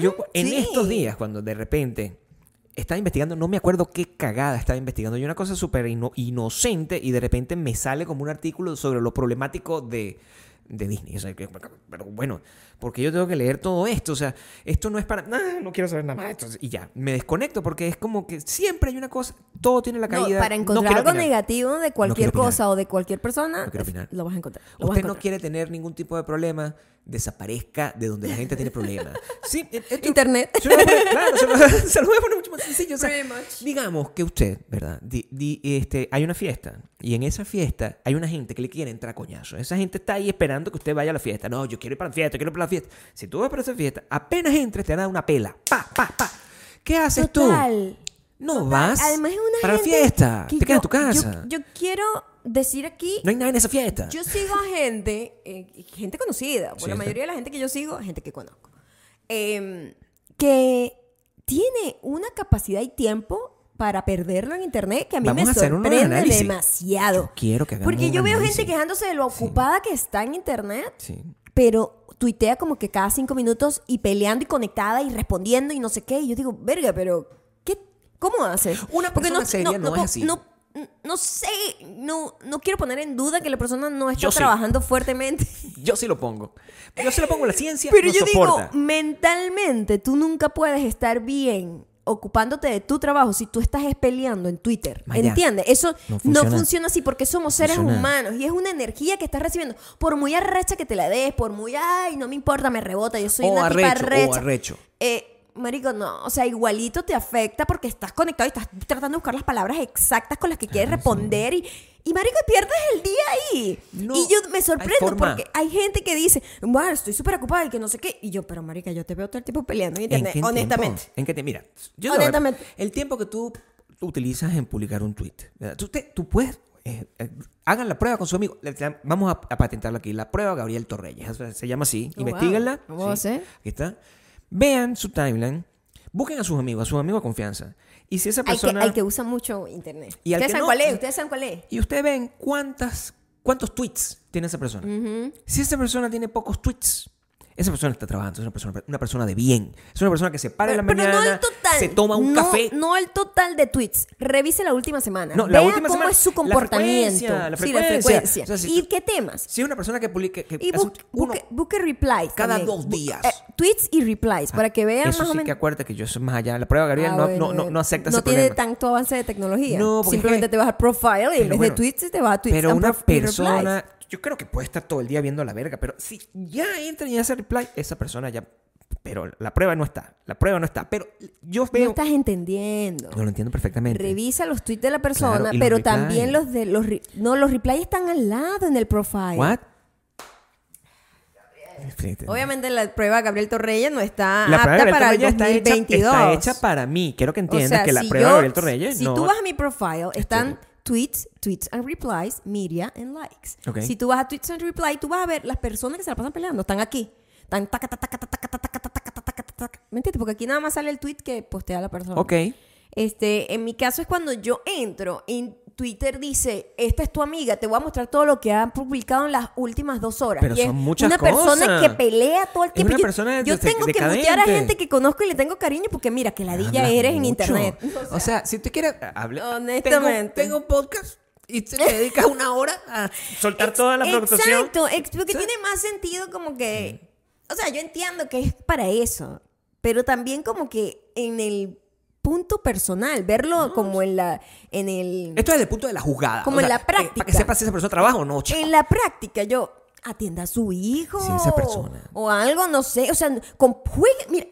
yo en sí. estos días, cuando de repente estaba investigando, no me acuerdo qué cagada estaba investigando. Yo una cosa súper ino- inocente y de repente me sale como un artículo sobre lo problemático de, de Disney. O sea, que- pero bueno, porque yo tengo que leer todo esto. O sea, esto no es para. "Ah, no quiero saber nada más. esto", Y ya, me desconecto porque es como que siempre hay una cosa, todo tiene la No, caída. para No encontrar quiero algo opinar. negativo de cualquier cosa o de cualquier persona, No lo vas a encontrar. a Usted no quiere tener ningún tipo de problema, desaparezca de donde la gente tiene problemas. (laughs) Sí, esto- Internet. Se lo voy a poner- claro, se lo, (laughs) se lo voy a poner mucho más sencillo. o sea, digamos que usted, ¿verdad? Di- di- este, hay una fiesta y en esa fiesta hay una gente que le quiere entrar a coñazo. Esa gente está ahí esperando que usted vaya a la fiesta. No, yo quiero ir para la fiesta, yo quiero ir para la fiesta. Si tú vas para esa fiesta, apenas entres te van a dar una pela. Pa, pa, pa. ¿Qué haces tú? No Total. vas Además es una para la fiesta. que Te quedas en tu casa. Yo, yo quiero decir aquí, No hay nada en esa fiesta. yo sigo a gente, eh, gente conocida, por Sí, la mayoría de la gente que yo sigo, gente que conozco, em, que tiene una capacidad y tiempo para perderlo en internet que a mí Vamos me a sorprende demasiado. Yo quiero que hagamos Porque yo veo análisis. gente quejándose de lo ocupada que está en internet Sí. pero tuitea como que cada cinco minutos y peleando y conectada y respondiendo y no sé qué. Y yo digo, verga, pero ¿qué, ¿cómo haces? Una persona seria no es po- así. No, no sé, no, no quiero poner en duda que la persona no está Yo sí. trabajando fuertemente. (laughs) Yo sí lo pongo. Yo sí lo pongo. La ciencia Pero no yo soporta. digo, mentalmente tú nunca puedes estar bien ocupándote de tu trabajo si tú estás es peleando en Twitter. Maya, ¿Entiendes? Eso no no funciona. así porque somos seres funciona. humanos y es una energía que estás recibiendo. Por muy arrecha que te la des, por muy, ay, no me importa, me rebota, yo soy O una tipa arrecho, o arrecha. arrecho. Eh, marico, no, o sea, igualito te afecta porque estás conectado y estás tratando de buscar las palabras exactas con las que quieres responder y, y marico, pierdes el día ahí. No, y yo me sorprendo porque hay gente que dice, bueno, estoy súper ocupada y que no sé qué. Y yo, pero marica, yo te veo todo el tiempo peleando en ¿En internet, qué honestamente. tiempo? ¿En qué te Mira, yo Honestamente. el tiempo que tú utilizas en publicar un tweet, tú, te- tú puedes. eh, eh, hagan la prueba con su amigo. Vamos a, a patentarlo aquí. La prueba Gabriel Torreyes. Se- llama así. Oh, Investíguenla. wow. Vamos a hacer. Aquí está. Vean su timeline. Busquen a sus amigos, a sus amigos de confianza. Y si esa que, persona. al que usa mucho internet. Y Ustedes que saben no- cuál es, ustedes saben cuál es. Y ustedes ven cuántas, cuántos tweets tiene esa persona. Si esa persona tiene pocos tweets, esa persona está trabajando, es una persona, una persona de bien. Es una persona que se para en la Pero mañana, no el total. se toma un no, café. No el total de tweets. Revise la última semana. No, la Vea última cómo semana- es su la comportamiento. frecuencia, la Sí, la frecuencia. frecuencia. O sea, si ¿Y qué temas? Si es una persona que publica, que Y uno- busque, busque replies. cada también. dos Bu- días. eh, tweets y replies, para que vean eso más o sí que menos. acuérdate que yo soy más allá. La prueba Gabriel Ah, no, bueno, no, no, no acepta no ese tiene problema. tanto avance de tecnología. No, porque es Simplemente que- te vas al profile y en Pero vez bueno, de tweets te vas a tweets Pero una persona, yo creo que puede estar todo el día viendo la verga, pero si ya entra y hace reply, esa persona ya. Pero la prueba no está. La prueba no está. Pero yo No veo. estás entendiendo. No lo entiendo perfectamente. Revisa los tweets de la persona, Claro, y los pero también los de los re- no los replies están al lado en el profile. ¿What? Obviamente la prueba Gabriel Torreyes no está La apta de para el Gabriel Torreyes está hecha, 2022. está hecha para mí. Quiero que O entiendas sea, que la si prueba yo- de Gabriel Torreyes Si no. tú vas a mi profile, están tweets, tweets and replies, media and likes. Ok. Si tú vas a tweets and replies, tú vas a ver las personas que se la pasan peleando. Están aquí. Están taca, taca, taca, taca, taca, taca, taca, taca, taca. ¿Me entiendes? Porque aquí nada más sale el tweet que postea la persona. Ok. Este, en mi caso es cuando yo entro y Twitter dice, esta es tu amiga, te voy a mostrar todo lo que han publicado en las últimas dos horas. Pero Y es son muchas una persona que pelea todo el Es tiempo. una yo persona yo de- tengo que mutear a gente que conozco y le tengo cariño porque mira, que ladilla eres en internet. (laughs) O sea, si tú quieres, hable. Honestamente. Tengo, un podcast y te dedicas una hora a soltar toda la producción. Exacto, ex- porque tiene más sentido como que... O sea, yo entiendo que es para eso, pero también como que en el punto personal, verlo como en la... En el... Esto es desde el punto de la jugada. Como en la práctica. para que sepas si esa persona trabaja o no, chico. En la práctica, yo atienda a su hijo. Sí, esa persona. O algo, no sé. O sea, con, juegue- mira,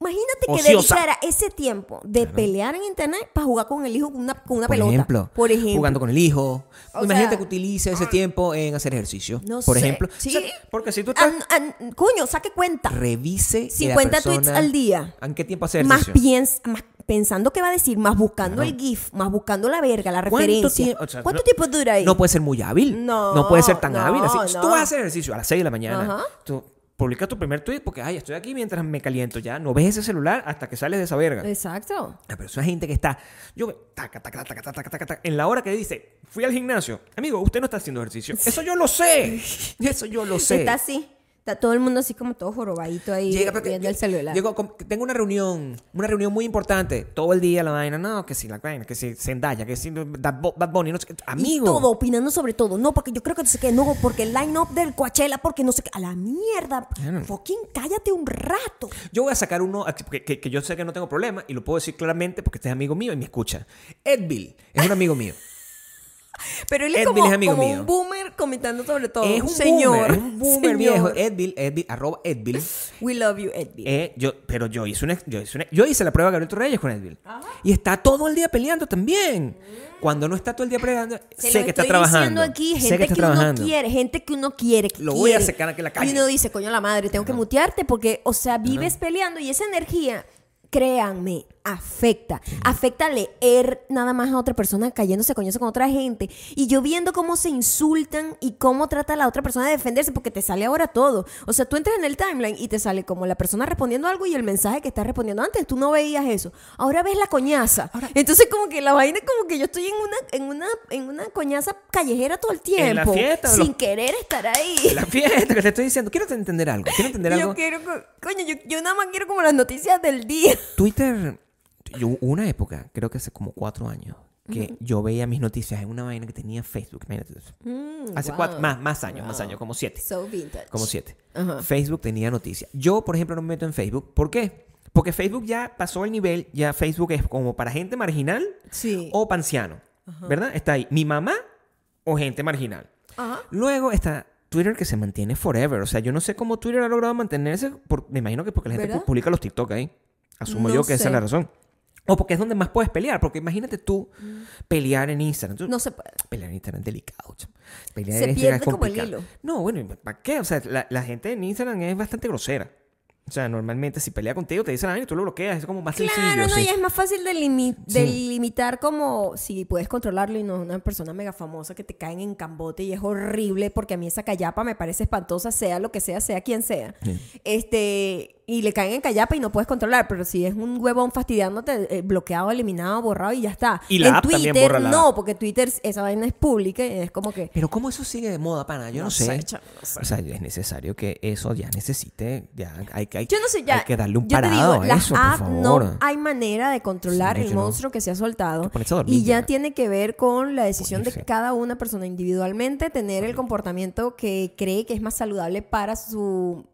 imagínate que Ociosa. dedicara ese tiempo de pelear en internet para jugar con el hijo con una, con una Por pelota. ejemplo, Por ejemplo. jugando con el hijo. O Imagínate sea, que utilice ese tiempo en hacer ejercicio. No por sé. ejemplo. Sí. O sea, porque si tú estás. An- an- coño, saque cuenta. revise. que la 50 tweets al día. ¿En qué tiempo hace Más, ejercicio? piens- más pensando qué va a decir, más buscando el GIF, más buscando la verga, la ¿Cuánto referencia. o sea, ¿Cuánto no- tiempo dura ahí? No puede ser muy hábil. No, puede ser tan no, hábil. Así, no. tú vas a hacer ejercicio a las 6 de la mañana, Ajá. tú publicas tu primer tweet porque, ay, estoy aquí mientras me caliento ya. No ves ese celular hasta que sales de esa verga. Exacto. Ah, Pero esa gente que está, yo taca, taca, taca, taca, taca, taca, taca, en la hora que dice, fui al gimnasio. Amigo, usted no está haciendo ejercicio. Eso yo lo sé. (laughs) Eso yo lo sé. Está así. Está todo el mundo así como todo jorobadito ahí Llega, porque viendo el celular. Llego tengo una reunión, una reunión muy importante. Todo el día la vaina, no, que si la vaina, que si Zendaya, que si Bad Bunny, no sé qué. Amigo. Y todo, opinando sobre todo. No, porque yo creo que no sé qué, no, porque el line-up del Coachella, porque no sé qué. A la mierda. Claro. Fucking cállate un rato. Yo voy a sacar uno que, que- que yo sé que no tengo problema y lo puedo decir claramente porque este es amigo mío y me escucha. Edville es un amigo mío. Pero él es Edville como, es amigo como mío. un boomer comentando sobre todo. es un señor. boomer, es un boomer señor. viejo. Edville, Edville, arroba Edville. We love you, Edwin. Eh, yo, pero yo hice, una, yo, hice una- yo hice la prueba de Gabriel Torreyes con Edville. Y está todo el día peleando también. Cuando no está todo el día peleando, Se sé que está trabajando. aquí, sé gente que está que, uno trabajando. quiere, gente que uno quiere. que Lo voy a sacar aquí en la calle. Y uno dice, coño la madre, tengo que mutearte porque, o sea, vives peleando y esa energía, créanme, afecta. Afecta leer nada más a otra persona cayéndose coñazo con otra gente. Y yo viendo cómo se insultan y cómo trata a la otra persona de defenderse, porque te sale ahora todo. O sea, tú entras en el timeline y te sale como la persona respondiendo algo y el mensaje que está respondiendo antes. Tú no veías eso. Ahora ves la coñaza. Entonces, como que la vaina es como que yo estoy en una, en una, en una coñaza callejera todo el tiempo. En la fiesta Sin los- querer estar ahí. La fiesta que te estoy diciendo. Quiero entender algo. Quiero entender Yo algo. quiero, co- coño, yo, yo nada más quiero como las noticias del día. Twitter, yo, una época, creo que hace como cuatro años, que yo veía mis noticias en una vaina que tenía Facebook. Eso. hace wow. cuatro, más, más años, más años, como siete. So vintage. Como siete. Facebook tenía noticias. Yo, por ejemplo, no me meto en Facebook. ¿Por qué? Porque Facebook ya pasó el nivel, ya Facebook es como para gente marginal Sí. o panciano. ¿Verdad? Está ahí mi mamá o gente marginal. Luego está Twitter que se mantiene forever. O sea, yo no sé cómo Twitter ha logrado mantenerse. por- me imagino que porque la gente publica los TikTok ahí. Asumo No yo que esa es la razón. O porque es donde más puedes pelear. Porque imagínate tú pelear en Instagram. Tú-. No se puede. Pelear en Instagram es delicado. Pelear Se en Instagram pierde es como el complicado. hilo. No, bueno, ¿para qué? O sea, la, la gente en Instagram es bastante grosera. O sea, normalmente si pelea contigo te dicen, ay, tú lo bloqueas. Es como más Claro, sencillo. no, sí. y es más fácil de, limi- Sí. de limitar como si puedes controlarlo y no una persona mega famosa que te caen en cambote y es horrible porque a mí esa callapa me parece espantosa, sea lo que sea, sea quien sea. Sí. Este, y le caen en callapa y no puedes controlar. Pero si es un huevón fastidiándote, eh, bloqueado, eliminado, borrado y ya está. Y la en app también Twitter borra la no, app. porque Twitter esa vaina es pública y es como que. Pero ¿cómo eso sigue de moda, pana? Yo no, sé. sé, chamo, no sé. O sea, es necesario que eso ya necesite, ya hay, que- hay, Yo no sé, ya. hay que darle un yo te parado digo, a las eso, por apps favor. no hay manera de controlar Sí, el yo no. monstruo que se ha soltado. que ponerse a dormir y ya ya. tiene que ver con la decisión de cada una persona individualmente tener el comportamiento que cree que es más saludable para su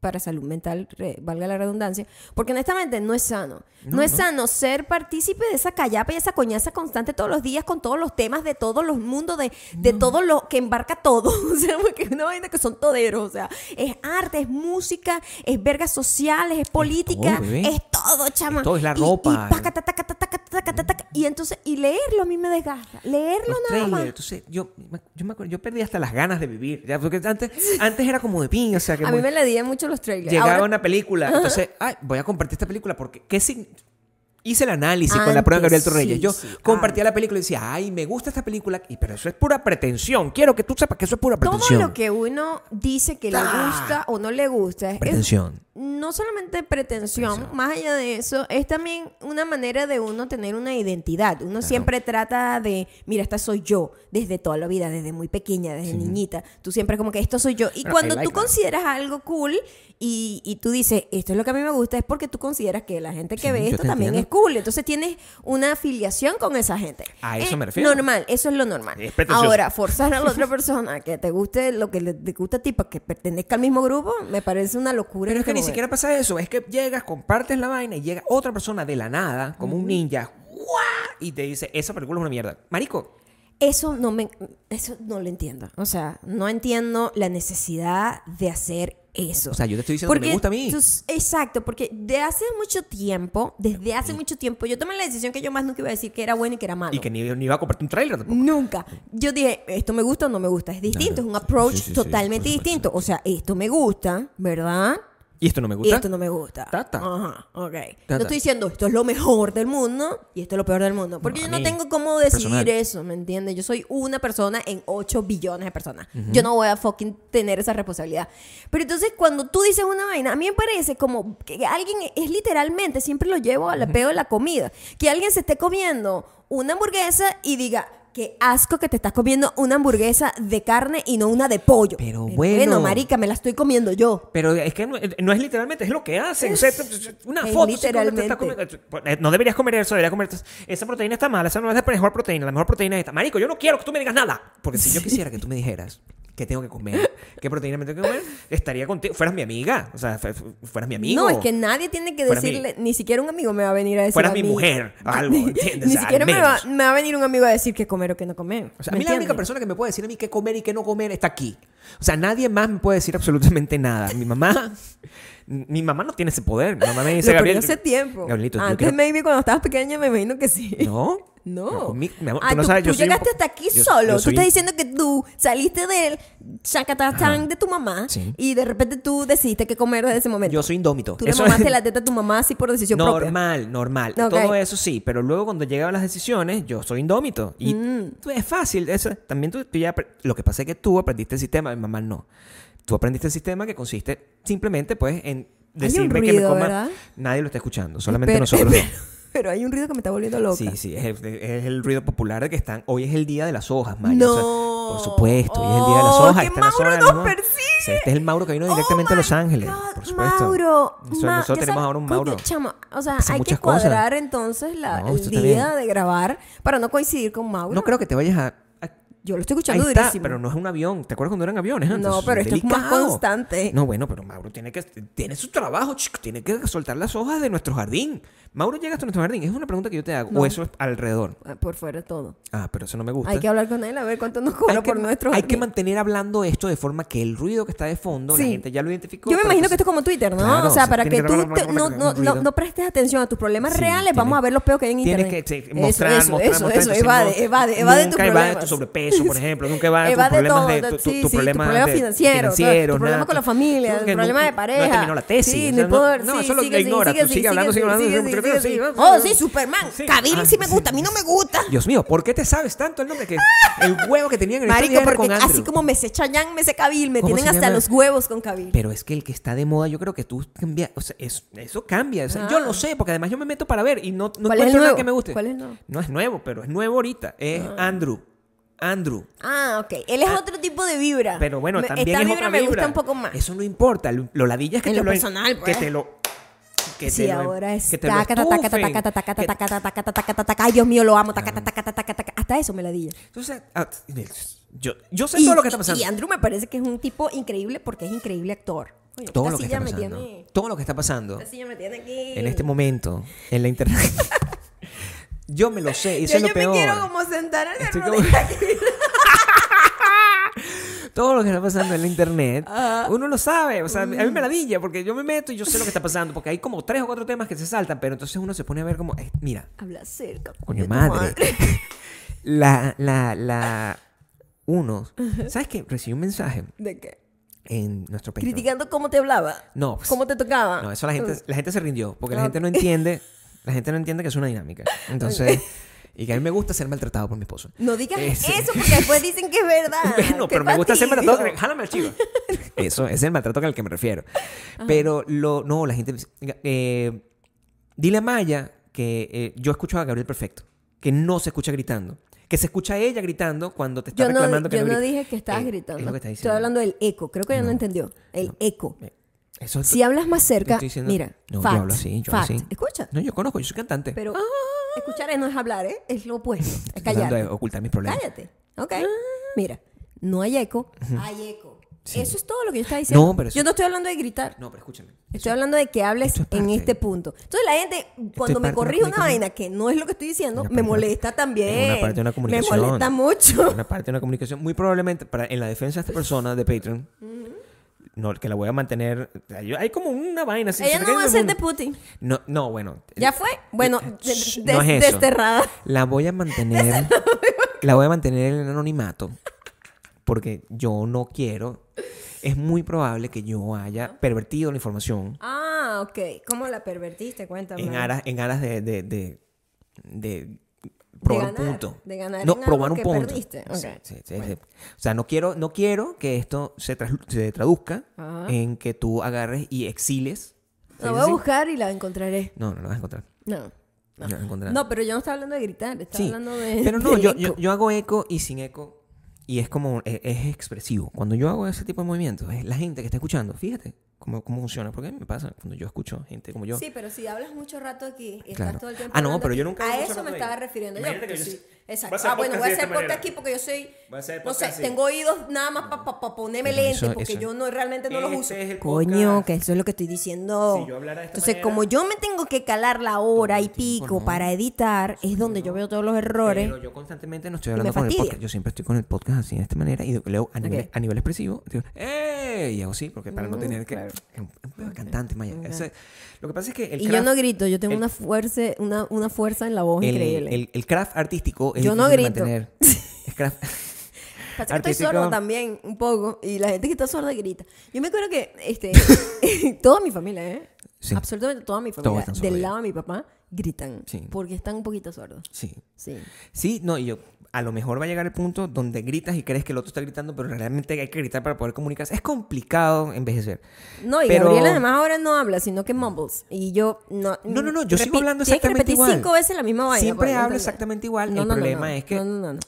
para salud mental, re- valga la redundancia, porque honestamente no es sano. No, No, es no. sano ser partícipe de esa callapa y esa coñaza constante todos los días con todos los temas de todos los mundos, de, de todo lo que embarca todo. (laughs) O sea, porque es una vaina que son toderos. O sea, es arte, es música, es vergas sociales, es política, todo, bebé. es todo, chama. Es todo, es la ropa. Y, taca, taca, taca, entonces, y leerlo a mí me desgasta. Leerlo Los nada más. entonces yo, yo, me acuerdo, yo perdí hasta las ganas de vivir, ya, porque antes, antes era como de pin, o sea, que A muy- mí me le di mucho los trailers. llegaba Ahora- una película, entonces, (laughs) ay, voy a compartir esta película porque, ¿qué sign- Hice el análisis con la prueba de Gabriel Torreyes. sí, Yo sí, compartía la película y decía, ay, me gusta esta película, y, pero eso es pura pretensión. Quiero que tú sepas que eso es pura todo pretensión. lo que uno dice que le gusta o no le gusta es, Pretensión. no solamente pretensión, Pretensión. más allá de eso, es también una manera de uno tener una identidad. Uno siempre trata de, mira, esta soy yo, desde toda la vida, desde muy pequeña, desde niñita. Tú siempre como que esto soy yo. Y Bueno, cuando like tú that. consideras algo cool y, y tú dices, esto es lo que a mí me gusta, es porque tú consideras que la gente que ve esto también entiendo. es cool. Entonces tienes una afiliación con esa gente. A eso Es me refiero. Normal, eso es lo normal. Es. Ahora, forzar a la otra (laughs) persona que te guste lo que le, te gusta a ti para que pertenezca al mismo grupo, me parece una locura. Pero es que ni siquiera pasa eso. Es que llegas, compartes la vaina y llega otra persona de la nada, como un ninja, ¡guau! y te dice, esa película es una mierda. Marico, Eso no me eso no lo entiendo. O sea, no entiendo la necesidad de hacer eso. o sea, yo te estoy diciendo que me gusta a mí. exacto, porque de hace mucho tiempo, desde hace mucho tiempo, yo tomé la decisión que yo más nunca iba a decir que era bueno y que era malo. Y que ni, ni iba a compartir un trailer tampoco. Nunca. Yo dije, esto me gusta o no me gusta. Es distinto, es un approach Sí, sí, sí, totalmente distinto. O sea, esto me gusta, ¿verdad? Y esto no me Y gusta. esto no me gusta. Tata. Ajá, ok. Tata. No estoy diciendo esto es lo mejor del mundo y esto es lo peor del mundo. Porque No, yo no tengo cómo decidir personal. eso, ¿me entiendes? Yo soy una persona en 8 billones de personas. Yo no voy a fucking tener esa responsabilidad. Pero entonces, cuando tú dices una vaina, a mí me parece como que alguien es literalmente, siempre lo llevo al peo de la comida, que alguien se esté comiendo una hamburguesa y diga. Qué asco que te estás comiendo una hamburguesa de carne y no una de pollo. Pero bueno. Bueno, marica, me la estoy comiendo yo. Pero es que no, no es literalmente, es lo que hacen. O sea, una Es foto. te literalmente. estás comiendo. No deberías comer eso, deberías comer. Esa proteína está mala, esa no es la mejor proteína. La mejor proteína es esta. Marico, yo no quiero que tú me digas nada. Porque si yo quisiera que tú me dijeras qué tengo que comer, qué proteína me tengo que comer, estaría contigo. Fueras mi amiga. O sea, fu- fu- fueras mi amigo. No, es que nadie tiene que decirle, ni siquiera un amigo me va a venir a decir. Fueras a mi mí- mujer, algo, (laughs) ¿entiendes? Ni siquiera me va, me va a venir un amigo a decir qué comer o qué no comer. O sea, a ¿me mí la única persona que me puede decir a mí qué comer y qué no comer está aquí. O sea, nadie más me puede decir absolutamente nada. Mi mamá, (laughs) mi mamá no tiene ese poder. Mi mamá me dice, Lo Gabriel, hace tiempo. Gabrielito, Antes, quiero- maybe, cuando estabas pequeña, me imagino que sí. No. No. conmigo- mi amor, Ah, tú no tú, sabes, llegaste hasta aquí yo- solo. yo tú soy estás diciendo que tú saliste del chacatatán de tu mamá Sí. y de repente tú decidiste qué comer desde ese momento. Yo soy indómito. tú le Eso mamaste es la teta a tu mamá así por decisión propia. normal, normal. Todo eso sí, pero luego cuando llegan las decisiones, yo soy indómito. Y Mm. tú- es fácil. Eso, también tú, tú ya lo que pasa es que tú aprendiste el sistema, mi mamá no. Tú aprendiste el sistema que consiste simplemente pues en decirme que me coma. ¿verdad? Nadie lo está escuchando, solamente Pero- nosotros dos. (laughs) Pero hay un ruido que me está volviendo loca. Sí, sí, es el, es el ruido popular de que están. Hoy es el día de las hojas, Maya. No. O sea, por supuesto, hoy es el día de las Oh, hojas. que están las Mauro hojas nos persigue. Este es el Mauro que vino Oh directamente a Los Ángeles. God, por supuesto. Mauro, Ma- nosotros tenemos ahora un Mauro. chamo, o sea, hay que muchas cosas. cuadrar entonces la- No, el día de grabar para no coincidir con Mauro. No creo que te vayas a. Yo lo estoy Ahí escuchando está, durísimo. pero no es un avión. ¿Te acuerdas cuando eran aviones antes? No, pero esto es más constante. No, bueno, pero Mauro tiene que tiene su trabajo, chico, tiene que soltar las hojas de nuestro jardín. Mauro llega hasta nuestro jardín. Es una pregunta que yo te hago. No. O eso es alrededor. Ah, Por fuera de todo. Ah, pero eso no me gusta. Hay que hablar con él a ver cuánto nos cobra por nuestro hay que jardín. mantener hablando esto de forma que el ruido que está de fondo, la gente ya lo identificó. Yo me imagino que esto es como Twitter, ¿no? Claro, o sea, para que tú no, no, no, prestes atención a tus problemas Sí, reales, vamos a ver los peos que hay en Tienes internet. que sí, Eso, mostrar, eso, mostrar, eso, mostrar, eso, entonces evade, no- evade, evade tus nunca evade problemas. tu sobrepeso, eso, por ejemplo. Nunca va a problemas todo, de tu, sí, tu sí, tu problema problema de- financiero, financiero, tu problema nada, con la familia, tu problema no- de pareja. No la tesis. Sí, no no, sí, eso lo ignora. tú sigue hablando, sigue hablando. Oh, sí, Superman. Cavill Ah, sí me gusta, a mí no me gusta. Dios mío, ¿por qué te sabes tanto el nombre que el huevo que tenían en estos Marico, porque así como me sé Chayanne, me sé Cavill, me ¿Cómo tienen hasta los huevos con Cavill. Pero es que el que está de moda, yo creo que tú cambias, o sea, es- eso cambia. Yo Ah. lo sé, porque además yo me meto para ver y no, no ¿Cuál es el encuentro nada que me guste. ¿Cuál es el nuevo? No es nuevo, pero es nuevo ahorita. Es Andrew. Andrew. Ah, ok. Él es otro tipo de vibra. Pero bueno, también esta es vibra otra me vibra. gusta un poco más. Eso no importa. Lo, lo ladilla es que En te lo lo personal, que pues. te lo que Sí, te lo- ahora es que te lo taca, taca, taca, estufen, taca, taca, taca, que- taca, taca, taca, taca, taca, taca. Ay, Dios mío, lo amo. Taca, taca, taca, taca, taca. Hasta eso me ladilla. Entonces, ah, yo, yo sé todo lo que está pasando. y Andrew me parece que es un tipo increíble porque es increíble actor. Todo lo que está pasando. Todo lo que está pasando me tiene aquí. en este momento en la internet. (laughs) yo me lo sé, y eso Yo, es lo yo peor. me quiero como sentar en el Estoy como- (laughs) todo lo que está pasando en la internet, (laughs) uno lo sabe. O sea, a mí Mm. me ladilla porque yo me meto y yo sé lo que está pasando. Porque hay como tres o cuatro temas que se saltan, pero entonces uno se pone a ver como, eh, mira, Habla cerca. coño madre. (laughs) la, la, la, uno, ¿sabes qué? Recibí un mensaje ¿De qué? en nuestro Patreon. Criticando cómo te hablaba. No, pues, ¿Cómo te tocaba? No, eso la gente, la gente se rindió, porque la gente no entiende, la gente no entiende que es una dinámica. (laughs) Entonces, y que a mí me gusta ser maltratado por mi esposo. No digas Ese- eso porque (laughs) después dicen que es verdad. Bueno, pero me gusta ser maltratado. Jálame al chivo. (laughs) Eso es el maltrato al que me refiero. Pero lo, no, la gente. eh, dile a Maya que eh, yo escucho a Gabriel perfecto. Que no se escucha gritando. Que se escucha a ella gritando cuando te está Yo no, reclamando que yo no no dije que estabas Eh, gritando. Es lo que está Estoy diciendo. hablando del eco. Creo que ella no, No, entendió. El no. eco. Si hablas más cerca, diciendo- mira, No, yo fact, hablo así, yo hablo fact. así. Escucha. No, yo conozco, yo soy cantante. Pero escuchar es no es hablar, ¿eh? Es lo opuesto. Es de callar. ocultar mis problemas. Cállate. Ok. Mira, no hay eco, hay eco. Eso es todo lo que yo estaba diciendo. No, pero eso- Yo no estoy hablando de gritar. No, pero escúchame. Estoy hablando de que hables es en este punto. Entonces la gente, cuando me corrige una vaina que no es lo que estoy diciendo, me molesta también. Es una parte de una comunicación. Me molesta mucho. Una parte de una comunicación. Muy probablemente, para, en la defensa de esta persona de Patreon, no, que la voy a mantener. hay- como una vaina así. Ella no va a ser de Putin. No, no, bueno. ¿Ya fue? Bueno, de- de- no es eso. desterrada. La voy a mantener. (laughs) la voy a mantener en el anonimato. Porque yo no quiero. Es muy probable que yo haya pervertido la información Ah, ok. ¿Cómo la pervertiste? Cuéntame. en aras, en aras de, de, de, de probar ganar, un punto. de ganar no, en probar algo un que punto. perdiste. Ok. Sí, sí, sí. O sea, no quiero, no quiero que esto se, tras- se traduzca Ajá. en que tú agarres y exiles. ¿Se La voy a buscar y la encontraré. No, no la vas a encontrar. No. No, encontrar. No, pero yo no estaba hablando de gritar, estaba hablando de. Pero no, de yo, eco. yo, yo hago eco y sin eco. Y es como, es, es expresivo. Cuando yo hago ese tipo de movimientos, es la gente que está escuchando, fíjate cómo, cómo funciona. Porque me pasa cuando yo escucho gente como yo. Sí, pero si hablas mucho rato aquí, estás Claro. todo el tiempo. Ah, no, pero yo nunca hablo A eso me estaba refiriendo yo. Imagínate que yo sí. Exacto. a Ah, bueno, voy a hacer podcast aquí porque yo soy. Voy a hacer No sé, así. tengo oídos nada más para ponerme Pero lentes eso- porque eso- yo no realmente no los Este uso. es el Coño, que eso es lo que estoy diciendo. Si yo hablara de esta Entonces, manera- como yo me tengo que calar la hora y pico ¿no? para editar, es donde yo veo todos los errores. Pero yo constantemente no estoy Y hablando con el podcast. Yo siempre estoy con el podcast así de esta manera y leo a nivel, a nivel expresivo. Digo, ¡eh! Y hago así, porque para no Mm, tener que. Es un es de cantante, Maya. Ese- lo que pasa es que el Y yo craft, no grito, yo tengo el- una fuerza, una, una fuerza en la voz el, increíble. el- el craft artístico es Yo no grito. mantener. (laughs) Es craft- (laughs) Pasa que estoy sordo también, un poco, y la gente que está sorda grita. Yo me acuerdo que este, (laughs) toda mi familia, ¿eh? Sí. Absolutamente toda mi familia, del lado de mi papá, gritan. Sí. Porque están un poquito sordos. sí. Sí. Sí, no, y yo. A lo mejor va a llegar el punto donde gritas y crees que el otro está gritando, pero realmente hay que gritar para poder comunicarse. Es complicado envejecer. No, y Pero- Gabriel además ahora no habla, sino que mumbles. Y yo no. No, no, no, yo sigo hablando que exactamente igual. cinco veces la misma vaina. Siempre yo hablo entender. exactamente igual. No, el no, problema no. es que No, no, no,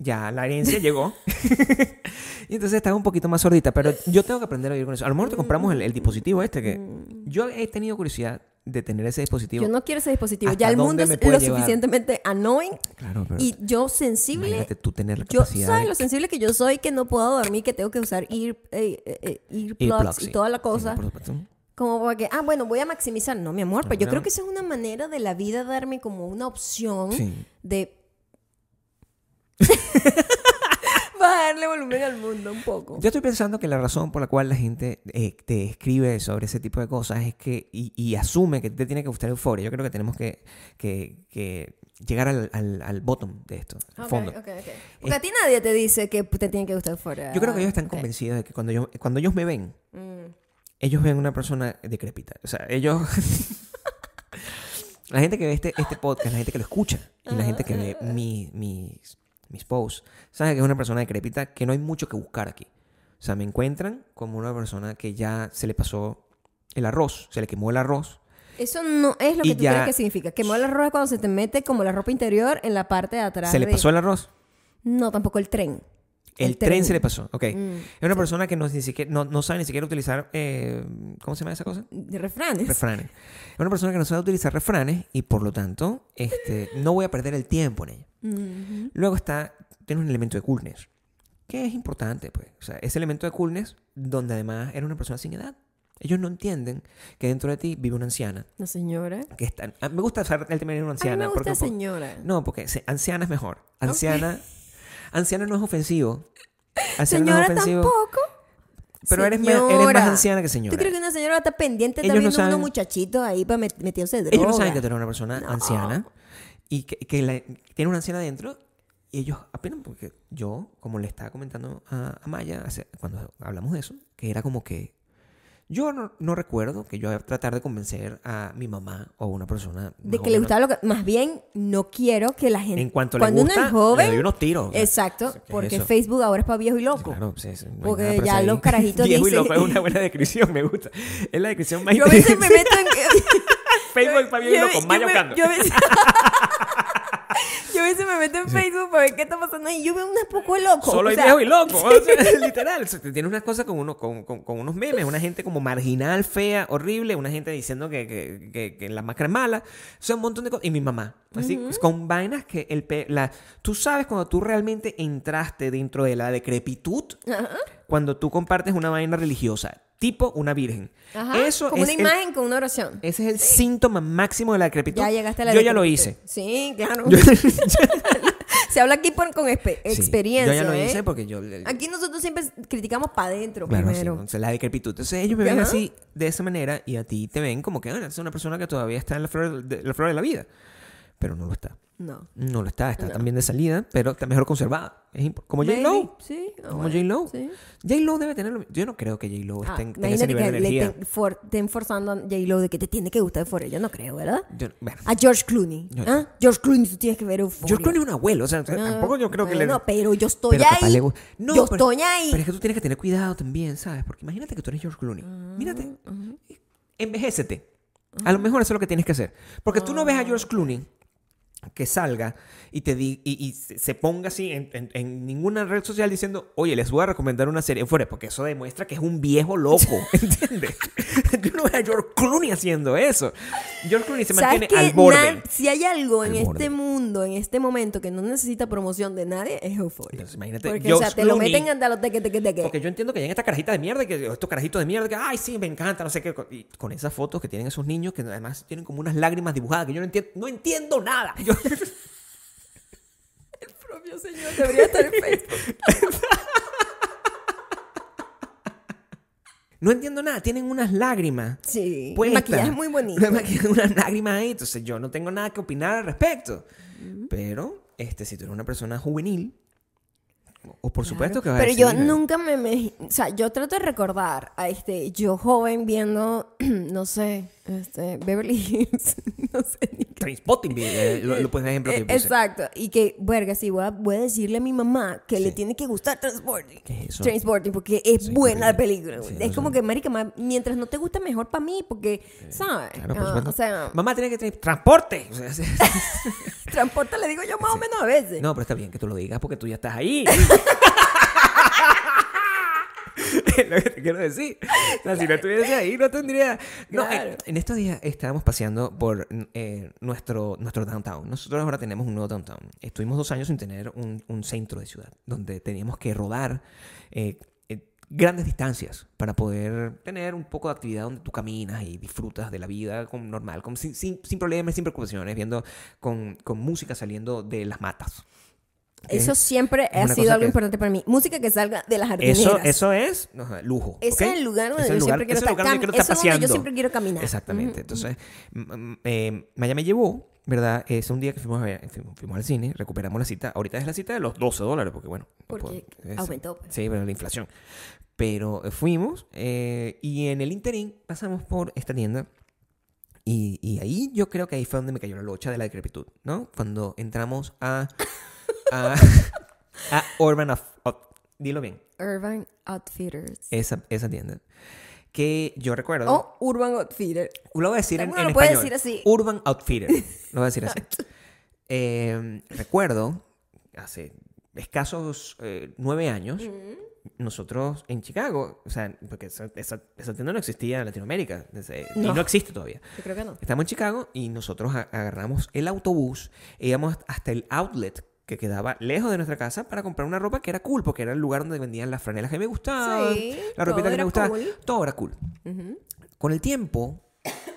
ya la herencia llegó. (laughs) y entonces estaba un poquito más sordita. Pero yo tengo que aprender a vivir con eso. A lo mejor te compramos el, el dispositivo este que yo he tenido curiosidad de tener ese dispositivo. Yo no quiero ese dispositivo. ¿Hasta Ya el mundo es lo llevar? suficientemente annoying. Claro, pero Y yo sensible. imagínate tú tener la Yo, capacidad. ¿sabes de- lo sensible que yo soy que no puedo dormir, que tengo que usar ear, eh, eh, eh, earplugs Earplugs, y sí. toda la Sí, cosa? por supuesto. Como porque, ah, bueno, voy a maximizar. No, mi amor, No, pero yo no. creo que esa es una manera de la vida darme como una opción Sí. de (laughs) volumen al mundo un poco. Yo estoy pensando que la razón por la cual la gente eh, te escribe sobre ese tipo de cosas es que y, y asume que te tiene que gustar euforia. Yo creo que tenemos que, que, que llegar al, al, al bottom de esto, al fondo. ok, ok. Porque a ti nadie te dice que te tiene que gustar fuera. Yo creo que ellos están convencidos de que cuando, yo, cuando ellos me ven, Mm. ellos ven una persona decrépita. O sea, ellos... (laughs) (laughs) la gente que ve este, este podcast, la gente que lo escucha y la gente que ve mi- mis, mis posts, sabe que es una persona decrépita que no hay mucho que buscar aquí. O sea, me encuentran como una persona que ya se le pasó el arroz, se le quemó el arroz. Eso no es lo que tú ya- crees que significa. Quemó la ropa cuando se te mete como la ropa interior en la parte de atrás. ¿Se le pasó el arroz? No, tampoco el tren. El, tren. se le pasó, ok. Mm, Es una persona que no, ni siquiera, no, no sabe ni siquiera utilizar, eh, ¿cómo se llama esa cosa? De refranes. Refranes. Es una persona que no sabe utilizar refranes y por lo tanto este, no voy a perder el tiempo en ella. Ujú. Luego está, tiene un elemento de coolness, que es importante, pues. O sea, ese elemento de coolness donde además era una persona sin edad. Ellos no entienden que dentro de ti vive una anciana. La señora. Que está, ah, me gusta usar el término A mí anciana. me gusta porque, señora. no, porque anciana es mejor. Anciana, anciana no es ofensivo. No señora es ofensivo. tampoco. Pero eres más, eres más anciana que señora. ¿Tú crees que una señora está pendiente está no saben- unos muchachitos ahí para met- metiéndose droga? Ellos no saben que tú eres una persona No. anciana y que, que la- tiene una anciana adentro. Y ellos apenas, porque yo, como le estaba comentando a, a Maya hace- cuando hablamos de eso, que era como que yo no, no recuerdo que yo tratar de convencer a mi mamá o a una persona. De que le gustaba lo que... Más bien, no quiero que la gente... En cuanto cuando le gusta, uno es joven... le doy unos tiros. Exacto, ¿Qué es porque eso? Facebook ahora es para viejo y loco. Claro, sí, sí, no Porque ya los carajitos (laughs) Viejo y dicen- loco es una buena descripción, me gusta. Es la descripción más Yo a veces me meto en... Facebook para viejo y loco, yo. Yo a veces... yo veces me meto en Facebook para ver qué está pasando y yo veo unas poco loco. Solo o hay sea, viejo y loco. o sea, (laughs) literal. O sea, Tiene unas cosas con, uno, con, con- con unos memes, una gente como marginal, fea, horrible, una gente diciendo que, que, que- que la máscara es mala. O sea, un montón de cosas. Y mi mamá. Así, con vainas que el pe- la, tú sabes cuando tú realmente entraste dentro de la decrepitud, cuando tú compartes una vaina religiosa, tipo una virgen. Ajá, Eso como es una el- imagen con una oración. ese es el síntoma máximo de la decrepitud. Ya llegaste a la Yo ya lo decrepitud. hice. Sí, claro. Yo- (laughs) Se habla aquí por- con expe- Sí, experiencia. Yo ya lo ¿eh? hice porque yo... Aquí nosotros siempre criticamos para adentro Claro, sí, primero. entonces la decrepitud. Entonces ellos me ven Ajá. así, de esa manera, y a ti te ven como que "Ah, es una persona que todavía está en la flor de, la, flor de la vida. Pero no lo está. No. No lo está, está No. también de salida, pero está mejor conservada. Es como J-Lo. Sí. ah, Como bueno, J-Lo. Sí. J-Lo debe tenerlo. Yo no creo que J-Lo Ah, esté en, tenga ese nivel de que energía. estén, for- estén forzando a J-Lo de que te tiene que gustar Euphoria. Yo no creo, ¿verdad? Yo- bueno, A George Clooney. Yo- ¿Ah? George Clooney, tú tienes que ver Euphoria. George Clooney es un abuelo, o sea, Ah, tampoco yo creo que le... bueno, pero yo estoy pero ahí. le No, yo pero- estoy ahí. Pero es que tú tienes que tener cuidado también, ¿sabes? Porque imagínate que tú eres George Clooney. Ah, Mírate. Envejécete. A lo mejor eso es lo que tienes que hacer. Porque tú no ves a George Ah. Clooney que salga y te di, y, y se ponga así en, en- en ninguna red social diciendo, oye, les voy a recomendar una serie fuera, porque eso demuestra que es un viejo loco, (laughs) ¿entiendes? (laughs) Yo no veo a George Clooney haciendo eso. George Clooney se ¿Sabes mantiene al borde. Na- si hay algo en este mundo, en este momento, que no necesita promoción de nadie, es Euphoria. Entonces, imagínate, Porque, o sea, George te lo meten hasta los teque, teque, teque. Porque yo entiendo que hay esta carajita de mierda, que estos carajitos de mierda, que, ay, sí, me encanta, no sé qué. Y con esas fotos que tienen esos niños, que además tienen como unas lágrimas dibujadas, que yo no entiendo, no entiendo nada. Yo- propio señor debería estar en Facebook. no entiendo nada, tienen unas lágrimas. Sí. El maquillaje es muy bonito. Unas lágrimas ahí, entonces yo no tengo nada que opinar al respecto. Pero, este, si tú eres una persona juvenil, o por supuesto que va a Pero yo nunca me, me- O sea, yo trato de recordar a este yo joven viendo, (clears throat) no sé, este, Beverly Hills. (laughs) no sé ni. Trainspotting, eh, lo, lo puedes ejemplo que Eh, puse. Exacto. Y que, verga, sí, voy a, voy a decirle a mi mamá que le tiene que gustar Transporting. ¿Qué es eso? Transporting, porque es Sí, buena la película. Sí, es no como sé. que, marica, ma- mientras no te gusta, mejor para mí, porque, ¿sabes? Claro, por Ah, supuesto. o sea, Mamá tiene que tener transporte. O sea, sí. (laughs) transporte le digo yo más o menos a veces. No, pero está bien que tú lo digas porque tú ya estás ahí. (laughs) es (laughs) lo que te quiero decir. O sea, si no estuviese ahí, no tendría. No, eh, Claro. en estos días estábamos paseando por eh, nuestro, nuestro downtown. Nosotros ahora tenemos un nuevo downtown. Estuvimos dos años sin tener un, un centro de ciudad donde teníamos que rodar eh, eh, grandes distancias para poder tener un poco de actividad donde tú caminas y disfrutas de la vida como normal, como sin, sin, sin problemas, sin preocupaciones, viendo con, con música saliendo de las matas. Eso Es- siempre es ha sido algo importante para mí. Música que salga de las jardineras. Eso, eso es lujo. Ese es el lugar donde Ese yo el siempre quiero el lugar donde Cam- quiero estar eso es donde yo siempre quiero caminar. Exactamente. Entonces, eh, Maya me llevó ¿verdad? Es un día que fuimos, a al cine, recuperamos la cita. Ahorita es la cita de los 12 dólares, porque bueno. Porque aumentó. pues. Sí, pero la inflación. Pero eh, fuimos eh, y en el interín pasamos por esta tienda y, y ahí yo creo que ahí fue donde me cayó la locha de la decrepitud, ¿no? Cuando entramos a... a, (laughs) a Urban of, of- Dilo bien, Urban Outfitters. esa, esa tienda. Que yo recuerdo... O Urban Outfitter. Lo voy a decir en, en lo puede español. decir así. Urban Outfitter. (laughs) Lo voy a decir así. Eh, recuerdo, hace escasos eh, nueve años, nosotros en Chicago, o sea, porque esa, esa- esa tienda no existía en Latinoamérica, desde- y No. existe todavía. Yo creo que no. Estamos en Chicago y nosotros agarramos el autobús e íbamos hasta el outlet que quedaba lejos de nuestra casa para comprar una ropa que era cool, porque era el lugar donde vendían las franelas que me gustaban, Sí, la ropita que me gustaba, cool. todo era cool. Con el tiempo,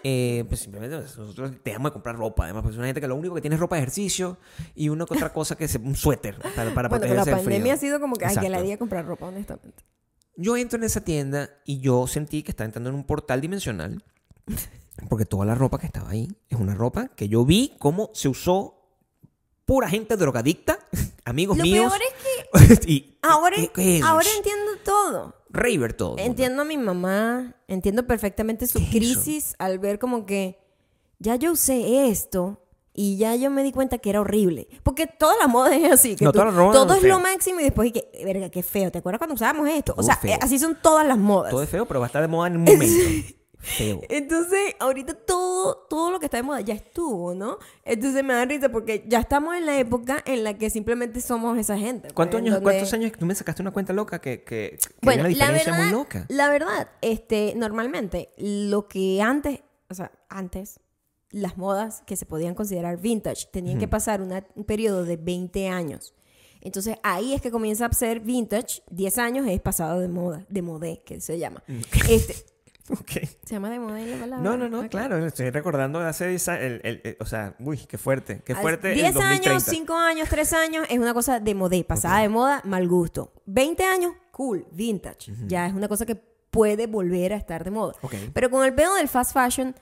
eh, pues simplemente nosotros dejamos de comprar ropa. Además, pues es una gente que lo único que tiene es ropa de ejercicio y una que otra cosa que es un suéter para, para (laughs) Bueno, la protegerse frío. pandemia ha sido como que, ay, que la Exacto. di a comprar ropa, honestamente. Yo entro en esa tienda y yo sentí que estaba entrando en un portal dimensional porque toda la ropa que estaba ahí es una ropa que yo vi cómo se usó pura gente drogadicta, (laughs) amigos Lo míos. peor es que (laughs) y, ahora, entiendo todo. Raver todo. Entiendo a mi mamá, entiendo perfectamente su crisis al ver como que ya yo usé esto y ya yo me di cuenta que era horrible. Porque toda la moda es así. Que No, tú- moda todo es feo. lo máximo y después, y que, verga, qué feo. ¿Te acuerdas cuando usábamos esto? Todo o sea, feo. así son todas las modas. Todo es feo, pero va a estar de moda en un momento. (laughs) feo. Entonces, ahorita todo, todo lo que está de moda ya estuvo, ¿no? Entonces me da risa porque ya estamos en la época en la que simplemente somos esa gente. pues, ¿Cuántos años, donde- ¿Cuántos años? Tú me sacaste una cuenta loca que, que, que hay Bueno, una la diferencia verdad, muy loca. la verdad, este, normalmente lo que antes, o sea, antes, las modas que se podían considerar vintage tenían que pasar una- un periodo de 20 años. Entonces ahí es que comienza a ser vintage, 10 años es pasado de moda, de modé, que se llama. Este, (laughs) ¿Se llama de la palabra? No, no, no, claro, estoy recordando de hace 10 años, el, el- el- o sea, uy, qué fuerte, qué fuerte el 10 2030. años, 5 años, 3 años es una cosa de modé, pasada de moda, mal gusto. 20 años, cool, vintage. Ya es una cosa que puede volver a estar de moda. Pero con el pedo del fast fashion,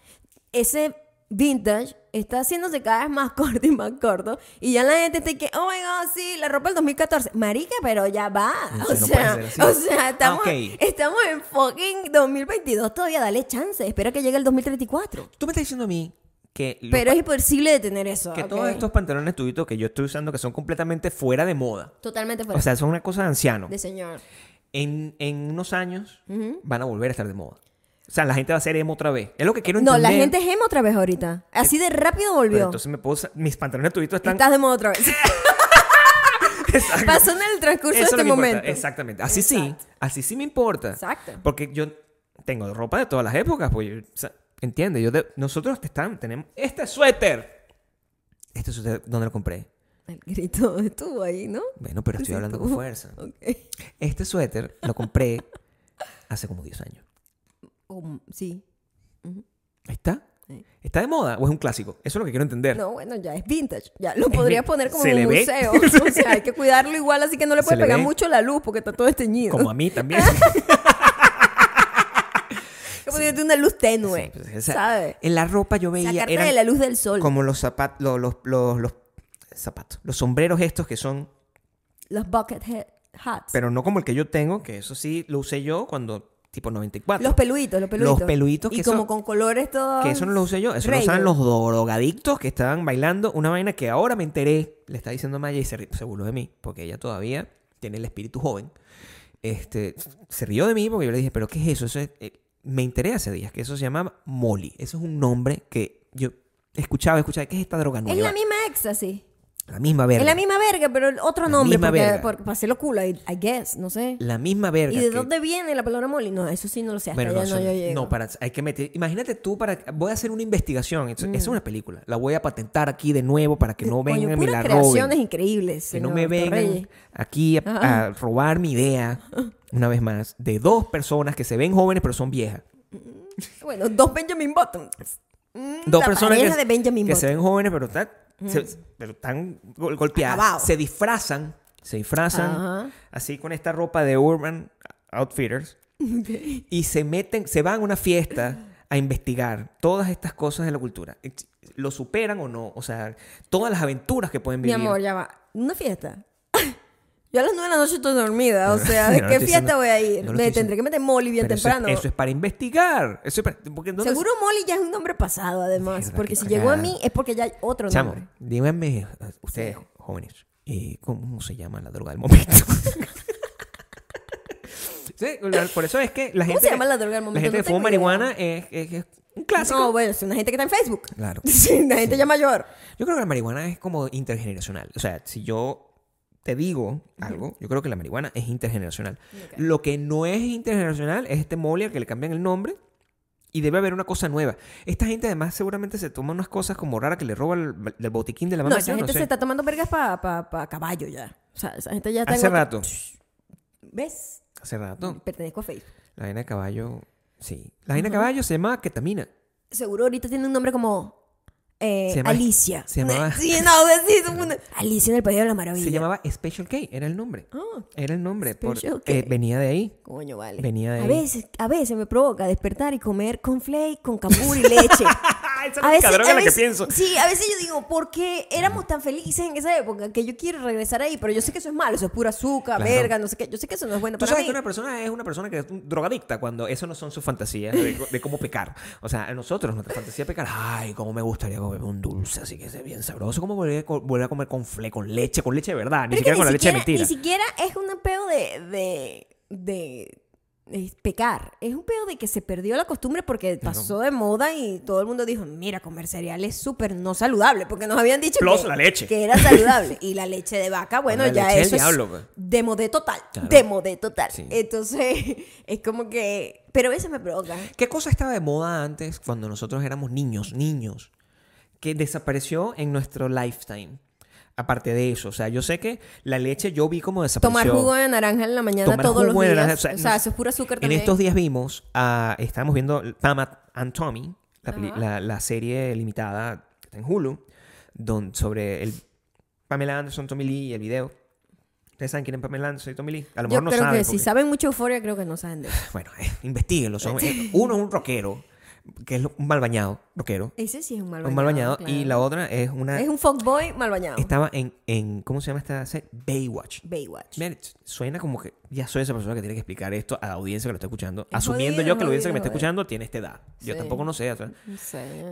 ese vintage está haciéndose cada vez más (laughs) corto y más corto. Y ya la gente está que, oh my god, sí, la ropa del 2014. Marica, pero ya va. O, no sea, o sea, estamos, Ah, ok. estamos en fucking 2022 todavía. Dale chance. Espera que llegue el 2034. Tú me estás diciendo a mí que, Pero es imposible detener eso. que todos estos pantalones tubitos que yo estoy usando que son completamente fuera de moda, Totalmente fuera o sea, son una cosa de anciano, de señor. en, en unos años van a volver a estar de moda. O sea, la gente va a hacer emo otra vez. Es lo que quiero No, entender. la gente es emo otra vez ahorita. Así de rápido Pero volvió. entonces me puedo mis pantalones tubitos están... Estás de moda otra vez. (laughs) Pasó en el transcurso Eso de es este importa. momento. Exactamente. Así sí, así sí me importa. Exacto. Porque yo tengo ropa de todas las épocas, pues, o sea, entiende, yo de- nosotros están, tenemos este suéter. Este suéter, ¿dónde lo compré? El grito (laughs) estuvo ahí, ¿no? Bueno, pero estoy hablando tú. con fuerza. Ok. Este suéter lo compré hace como 10 años. Um, sí. Ahí está. Sí. ¿Está de moda o es un clásico? Eso es lo que quiero entender. No, bueno, ya es vintage. Ya lo podrías poner como en un ve. museo. (laughs) O sea, hay que cuidarlo igual, así que no le Se puede le pegar ve. mucho la luz porque está todo esteñido. Como a mí también. (laughs) (laughs) Que ponerte una luz tenue. Sí, pues, o sea, ¿Sabes? En la ropa yo veía Sacarte eran de la luz del sol. como los zapatos, los, los, los, los zapatos, los sombreros estos que son, Los bucket hats. pero no como el que yo tengo, que eso sí lo usé yo cuando tipo 94. los peluditos, los peluditos. peluditos Y que como son- con colores todos. Que eso no lo usé yo, eso lo usaban los drogadictos que estaban bailando una vaina que ahora me enteré, le está diciendo Maya y se, se burló de mí, porque ella todavía tiene el espíritu joven. Este, se rió de mí porque yo le dije, pero ¿qué es eso? Eso es- eh, me enteré hace días que eso se llama Molly. Eso es un nombre que yo escuchaba, escuchaba, ¿qué es esta droga nueva? Es la misma éxtasis. La misma verga. Es la misma verga, pero el otro La nombre. misma Porque, verga. porque para hacerlo cool, I, I guess, no sé. La misma verga. ¿Y de que- dónde viene la palabra molly? No, eso sí no lo sé. Hasta Bueno, no, no, yo llego. no, para, hay que meter. Imagínate tú para. Voy a hacer una investigación. Eso, Mm. es una película. La voy a patentar aquí de nuevo para que no Coño, vengan y me la creaciones increíbles. Que no me vengan aquí a, Ajá. a robar mi idea, (laughs) una vez más, de dos personas que se ven jóvenes pero son viejas. Bueno, dos Benjamin Buttons. Mm, Dos la personas que, de Benjamin que se ven jóvenes pero, están se- pero están gol- golpeadas. Acabados. Se disfrazan. Se disfrazan Ajá. así con esta ropa de Urban Outfitters. y se meten, se van a una fiesta a investigar todas estas cosas de la cultura. lo superan o no. O sea, todas las aventuras que pueden Mi vivir. amor, ya va. ¿Una fiesta? Yo a las nueve de la noche estoy dormida, o sea, (laughs) ¿de No qué fiesta diciendo- voy a ir? no Me tendré que meter Molly bien Pero eso es- temprano. Eso es, para investigar. Eso es para- porque ¿dónde- Seguro Molly ya es un nombre pasado, además. Porque si llegó a mí es porque ya hay otro Chamo, nombre. díganme, eh, ustedes jóvenes, eh, ¿cómo se llama la droga del momento? (laughs) Sí, la- por eso es que la gente, se llama la droga del momento? gente No que fuma marihuana es, es- es un clásico. No, bueno, es una gente que está en Facebook. Claro. (laughs) Sí, una gente ya mayor. Yo creo que la marihuana es como intergeneracional. O sea, si yo te digo algo, yo creo que la marihuana es intergeneracional. Lo que no es intergeneracional es este mole al que le cambian el nombre y debe haber una cosa nueva. Esta gente además seguramente se toma unas cosas como raras que le roba el, botiquín de la mamá. No, esa gente sé. se está tomando vergas para pa, pa caballo ya. O sea, esa gente ya está Hace rato. ¿Ves? Hace rato. Pertenezco a Facebook. La vaina de caballo, sí. La vaina de caballo se llama ketamina. Seguro ahorita tiene un nombre como eh, Se llama- Alicia. se llamaba- (laughs) Sí, no, sí, es un- (laughs) Alicia en el País de la Maravilla. Se llamaba Special K, era el nombre. Ah, Era el nombre. por- eh, venía de ahí. coño, vale. Venía de a ahí. veces, a veces me provoca despertar y comer con flake, con cambur y leche. (laughs) Esa A veces, a la que veces- pienso. Sí, a veces yo digo, ¿por qué éramos tan felices en esa época que yo quiero regresar ahí? Pero yo sé que eso es malo, eso es pura azúcar, Claro. verga, no sé qué. Yo sé que eso no es bueno Tú para sabes mí. que una persona es una persona que es un drogadicta cuando eso no son sus fantasías de, (laughs) de cómo pecar. O sea, a nosotros, nuestra fantasía de pecar, ay, cómo me gustaría comer un dulce así que sea bien sabroso. ¿Cómo volver a, co- volver a comer con fle, con leche, con leche de verdad? Ni Pero siquiera con la leche de mentira. Ni siquiera es un de, de, de, de pecar. Es un peo de que se perdió la costumbre porque pasó de moda y todo el mundo dijo, mira, comer cereal es súper no saludable. Porque nos habían dicho Plus que, la leche. que era saludable. y la leche de vaca, bueno, La ya eso diablo, es pues. de modé total. Claro. De modé total. Sí. Entonces, (laughs) es como que... Pero eso me provoca. ¿Qué cosa estaba de moda antes cuando nosotros éramos niños, niños? Que desapareció en nuestro lifetime. Aparte de eso, o sea, yo sé que la leche yo vi como desapareció. Tomar jugo de naranja en la mañana Tomar todos los jugo de días. naranja, o sea, nos- eso es puro azúcar En también. estos días vimos, a, estábamos viendo Pam and Tommy, la, peli- la- la serie limitada que está en Hulu, don, sobre el Pamela Anderson, Tommy Lee y el video. ¿Ustedes saben quién es Pamela Anderson y Tommy Lee? A lo Yo mejor no creo saben. que si porque- saben mucho euforia, creo que no saben de eso. Bueno, eh, investiguenlo. son- eh, uno es un rockero, que es un mal bañado, rockero. Ese sí es un mal un bañado. mal bañado. claro. Y la otra es una... Es un fuckboy mal bañado. Estaba en, en... ¿Cómo se llama esta serie? Baywatch. Baywatch. Mira, suena como que ya soy esa persona que tiene que explicar esto a la audiencia que lo está escuchando. Es asumiendo jodido, yo que la audiencia que me está jodido, escuchando tiene esta edad. Yo Sí. tampoco no sé. o sé.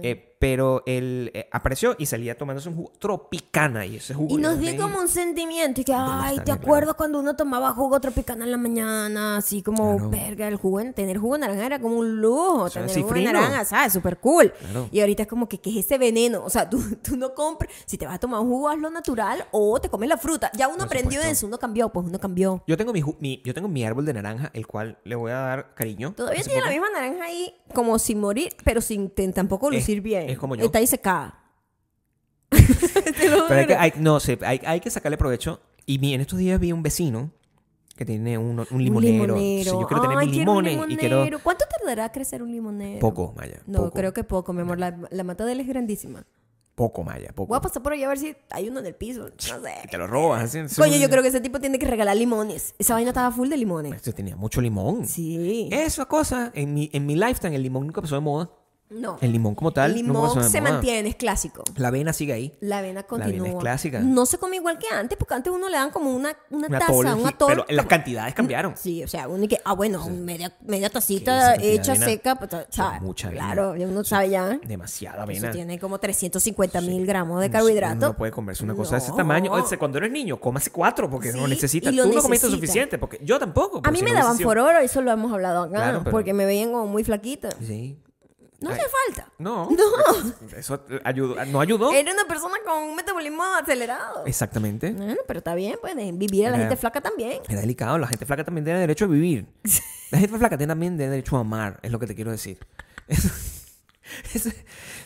eh, pero él eh, apareció y salía tomándose un jugo tropicana. Y ese jugo. y nos dio como un sentimiento. Y que, ay, ¿te acuerdas cuando uno tomaba jugo tropicana en la mañana? Así como, Claro. verga, el jugo, tener jugo de naranja era como un lujo. sea, tener jugo de naranja, ¿sabes? Súper cool. Claro. Y ahorita es como que, ¿qué es ese veneno? O sea, tú, tú no compres. Si te vas a tomar un jugo, hazlo natural o te comes la fruta. Ya uno Por aprendió supuesto. eso, uno cambió, pues uno cambió. Yo tengo mi, ju- mi- yo tengo mi árbol de naranja, el cual le voy a dar cariño. Todavía tiene la misma naranja ahí, como sin morir, pero sin tampoco Es- lucir bien. es como yo. Está ahí secada. (laughs) Pero hay que, hay- no sé, hay, hay que sacarle provecho. Y mi- en estos días vi un vecino que tiene un, un limonero. Sí, yo quiero tener Ay, mis quiero un limones y quiero... limonero. ¿Cuánto tardará crecer un limonero? Poco, Maya. No, poco, creo que poco, mi amor. La, la mata de él es grandísima. Poco, Maya, poco. Voy a pasar por ahí a ver si hay uno en el piso. No Y sé. te lo robas. así, Coño, yo creo que ese tipo tiene que regalar limones. Esa vaina estaba full de limones. Este tenía mucho limón. Sí. Esa cosa, en mi, en mi lifetime, el limón nunca pasó de moda. No. El limón como tal. El limón se mantiene, es clásico. La avena sigue ahí. La avena avena es continúa. clásica. No se come igual que antes, porque antes uno le dan como una, una Un taza, un atol. Pero las cantidades cambiaron. Sí, o sea, uno que, ah, bueno, media, media tacita hecha avena. seca, pues, ¿sabes? mucha avena. Claro, uno sabe ya. Demasiada Eso avena. tiene como 350 mil gramos de Uno carbohidrato. No puede comerse una cosa de ese tamaño. O sea, cuando eres niño, cómase cuatro porque no Sí, necesitas. y lo Tú no comiste necesita. suficiente porque yo tampoco. A mí si me no daban por oro, eso lo hemos hablado acá, porque me veían como muy flaquita. Sí. No hace falta. No. Eso ayudó. No ayudó. Era una persona con un metabolismo acelerado. Exactamente. Bueno, pero está bien, pues, vivir a la Era- gente flaca también. Era delicado. La gente flaca también tiene derecho a vivir. (laughs) La gente flaca tiene también tiene derecho a amar. Es lo que te quiero decir. (laughs) Es- o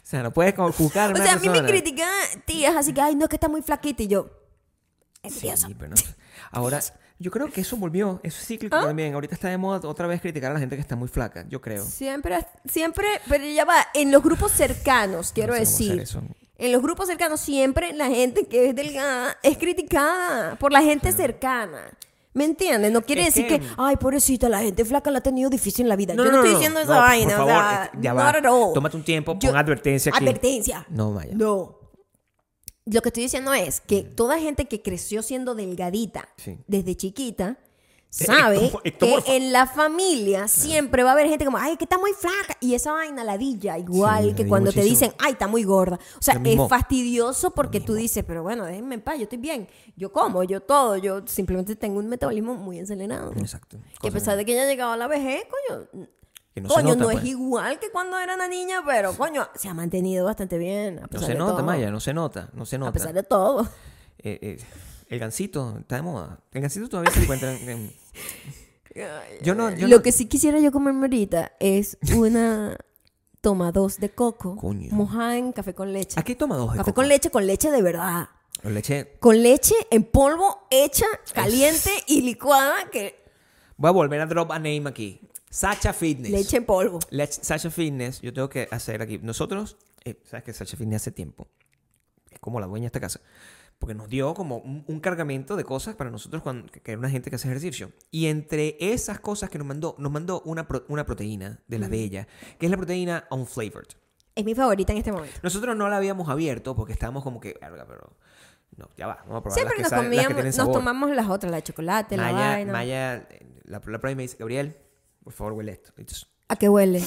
sea, no puedes juzgar O sea, a mí me critican tías, así que, ay, no, es que está muy flaquita. Y yo, Sí, envidiosa. pero no. Ahora, yo creo que eso volvió. Eso es cíclico ¿Ah? también. Ahorita está de moda otra vez criticar a la gente que está muy flaca. Yo creo. Siempre, siempre, pero ya va, en los grupos cercanos, quiero No sé decir. eso. En los grupos cercanos siempre la gente que es delgada es criticada por la gente cercana. ¿Me entiendes? No quiere Es decir que- que, ay, pobrecita, la gente flaca la ha tenido difícil en la vida. No, Yo no, no, estoy diciendo no, esa por vaina. favor, o sea, ya not va. Tómate un tiempo, Yo- pon advertencia aquí. Advertencia. No, Maya. No. Lo que estoy diciendo es que toda gente que creció siendo delgadita Sí. desde chiquita sabe ectomo- ectomorfa. que en la familia siempre va a haber gente como, ay, que está muy flaca. Y esa vaina ladilla, igual Sí, que cuando te dicen, ay, está muy gorda. O sea, es fastidioso porque tú dices, pero bueno, déjenme en paz, yo estoy bien. Yo como, yo todo. Yo simplemente tengo un metabolismo muy acelerado. Exacto. Que a pesar de que ya ha llegado a la vejez, coño, que no se coño, nota, no pues. es igual que cuando era una niña, pero coño, se ha mantenido bastante bien. A No se de nota, todo. Maya, no se nota, no se A nota. pesar de todo. Eh, eh, el gancito está de moda. El gancito todavía se encuentra en... en- (laughs) Yo no... Yo Lo no- que sí quisiera yo comerme ahorita es una toma dos de coco Coño. mojada en café con leche. Aquí toma dos de Café coco. con leche, con leche de verdad. Con leche... Con leche en polvo, hecha, caliente y licuada, que Voy a volver a drop a name aquí. Sacha Fitness. leche en polvo. Lech- Sacha Fitness, yo tengo que hacer aquí. Nosotros, eh, sabes que Sacha Fitness hace tiempo es como la dueña de esta casa, porque nos dio como un, un cargamento de cosas para nosotros, cuando, que era una gente que hace ejercicio. Y entre esas cosas que nos mandó, nos mandó una, pro- una proteína de las de ella, que es la proteína unflavored. Es mi favorita en este momento. Nosotros no la habíamos abierto porque estábamos como que, "Verga, pero no, ya va, vamos a probar las Siempre que, nos saben- las que comíamos, tienen nos sabor. tomamos tomamos las otras, la de chocolate, la Maya, vaina. Maya, eh, la, la me dice, Gabriel, por favor, huele esto. Entonces, ¿A qué huele?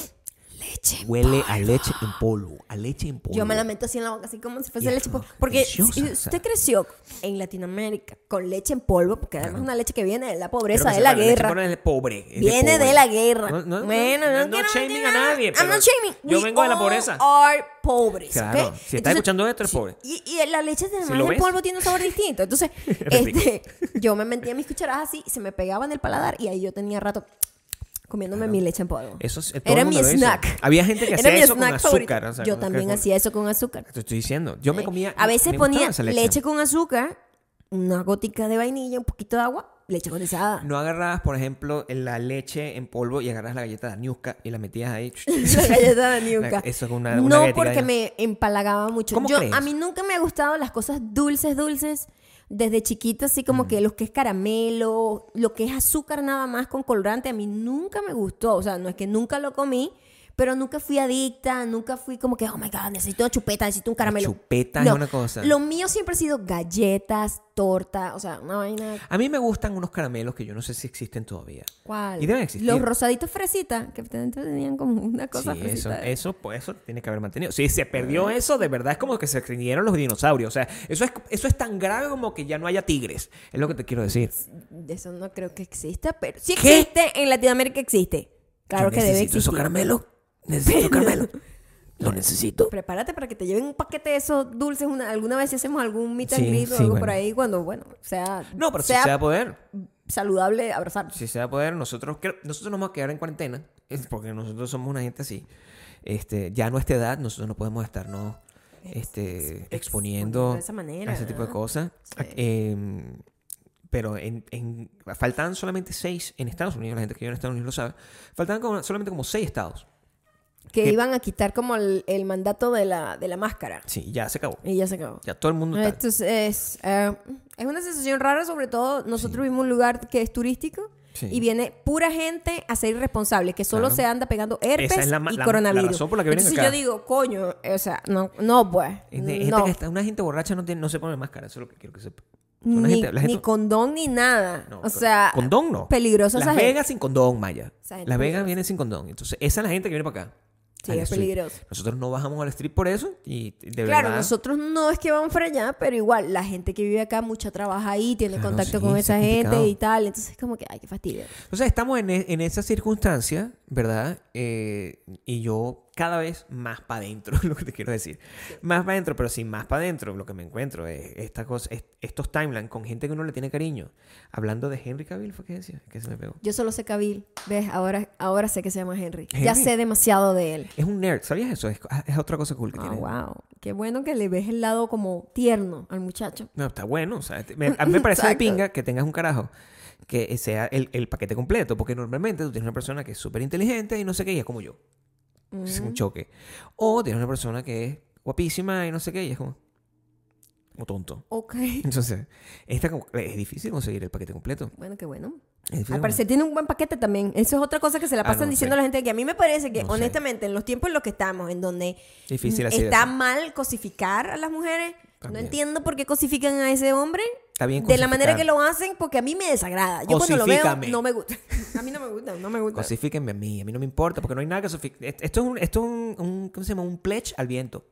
Leche. en Huele a leche en polvo, a leche en polvo. Yo me la meto así en la boca, así como si fuese leche. es po- Porque si usted creció en Latinoamérica con leche en polvo, porque además es una leche que viene de la pobreza, de la en guerra. polvo es pobre. Viene de, la guerra. No, no, bueno, no, no, shaming a nadie, I'm not shaming. yo vengo de la pobreza. are pobres. Si está escuchando esto, eres pobre. Y, y la leche de en polvo tiene un sabor distinto. (laughs) Entonces, este, yo me metía mis cucharadas así, se me pegaba en el paladar y ahí yo tenía rato comiéndome mi leche en polvo. Eso es- todo Era el mi hizo. snack. Había gente que Era hacía mi eso con azúcar. o sea, yo también con- hacía eso con azúcar. Te estoy diciendo. Yo me comía. A veces ponía leche. con azúcar, una gotica de vainilla, un poquito de agua, leche condensada. No agarrabas, por ejemplo, la leche en polvo y agarras la galleta de Niuska y la metías ahí. (laughs) la galleta de Niuca. Eso es una, una no, porque de- me empalagaba mucho. ¿Cómo Yo, crees? a mí nunca me ha gustado las cosas dulces, dulces. Desde chiquita, así como que lo que es caramelo, lo que es azúcar nada más con colorante, a mí nunca me gustó. O sea, no es que nunca lo comí, pero nunca fui adicta, nunca fui como que, oh my god, necesito una chupeta, necesito un caramelo. chupeta es una cosa. Lo mío siempre ha sido galletas, torta, o sea, una vaina. A mí me gustan unos caramelos que yo no sé si existen todavía. ¿Cuál? Y deben existir. Los rosaditos fresitas, que dentro tenían como una cosa sí, eso, fresita. eso, pues eso tiene que haber mantenido. Si se perdió eso, de verdad es como que se extinguieron los dinosaurios. O sea, eso es, eso es tan grave como que ya no haya tigres. Es lo que te quiero decir. De eso no creo que exista, pero sí ¿Qué? existe, en Latinoamérica existe. Claro Yo que debe necesito esos existir. caramelos. Necesito caramelo. Lo necesito. Prepárate para que te lleven un paquete de esos dulces una, alguna vez si hacemos algún meet and Sí, greet o algo bueno. por ahí cuando, bueno, sea, No, pero si sea se va a poder. saludable abrazar. Si se va a poder, nosotros, nosotros nos vamos a quedar en cuarentena. Porque nosotros somos una gente así. Este, ya a nuestra edad, nosotros no podemos estarnos este, exponiendo de esa manera, a ese tipo de cosas. Sí. Eh, pero en, en- faltaban solamente seis en Estados Unidos, la gente que vive en Estados Unidos lo sabe. Faltaban como- solamente como seis estados. Que ¿Qué? iban a quitar como el, el mandato de la, de la máscara. Sí, ya se acabó. Y ya se acabó. Ya todo el mundo está. Esto es, es, eh, es una sensación rara, sobre todo nosotros vivimos en un lugar que es turístico Sí. y viene pura gente a ser irresponsable, que solo Claro. se anda pegando herpes Esa es la y la- coronavirus. la razón por la que vienen Entonces acá. yo digo, coño, o sea, no, no pues, Es de- gente no. que está- una gente borracha no, tiene, no se pone máscara, eso es lo que quiero que sepa. Ni, gente- gente- ni condón ni nada. No, o sea, condón no. peligrosa Las esa gente. Vegas sin condón, Maya. Las Vegas vienen sin condón. Entonces, esa es la gente que viene para acá. Sí, al es street. peligroso. Nosotros no bajamos al street por eso y de Claro, verdad. nosotros no es que vamos para allá, pero igual la gente que vive acá, mucha trabaja ahí, tiene Claro, contacto sí, con esa es gente y tal. Entonces es como que, ay, qué fastidio. Entonces estamos en, e- en esa circunstancia, ¿verdad? Eh, y yo cada vez más para adentro, (laughs) lo que te quiero decir. Más para adentro, pero sin más para adentro, lo que me encuentro es esta cosa, es- estos timelines con gente que uno le tiene cariño. Hablando de Henry Cavill, ¿fue que decía? Que se me pegó. Yo solo sé Cabil, ¿ves? Ahora, ahora sé que se llama Henry. Ya Henry. sé demasiado de él. Es un nerd, ¿sabías eso? Es, es otra cosa cool que Ah, tiene. wow. Qué bueno que le ves el lado como tierno al muchacho. No, está bueno. O sea, me- a mí me (laughs) parece de pinga que tengas un carajo que sea el, el paquete completo, porque normalmente tú tienes una persona que es súper inteligente y no sé qué, y es como yo. Es un choque. O tienes una persona que es guapísima y no sé qué, y es como... o tonto. Ok. (laughs) Entonces, esta es difícil conseguir el paquete completo. Bueno, qué bueno. Al parecer tiene un buen paquete también. Eso es otra cosa que se la Ah, pasan no diciendo sé. la gente que a mí me parece que, No sé. honestamente, en los tiempos en los que estamos, en donde Difícil está eso. mal cosificar a las mujeres, También. no entiendo por qué cosifican a ese hombre. Está bien De la manera que lo hacen, porque a mí me desagrada. Yo cuando lo veo, no me gusta. (laughs) A mí no me gusta, no me gusta. Cosifíquenme a mí, a mí no me importa, porque no hay nada que cosificar. Esto es un, esto es un, un- ¿cómo se llama? Un pledge al viento.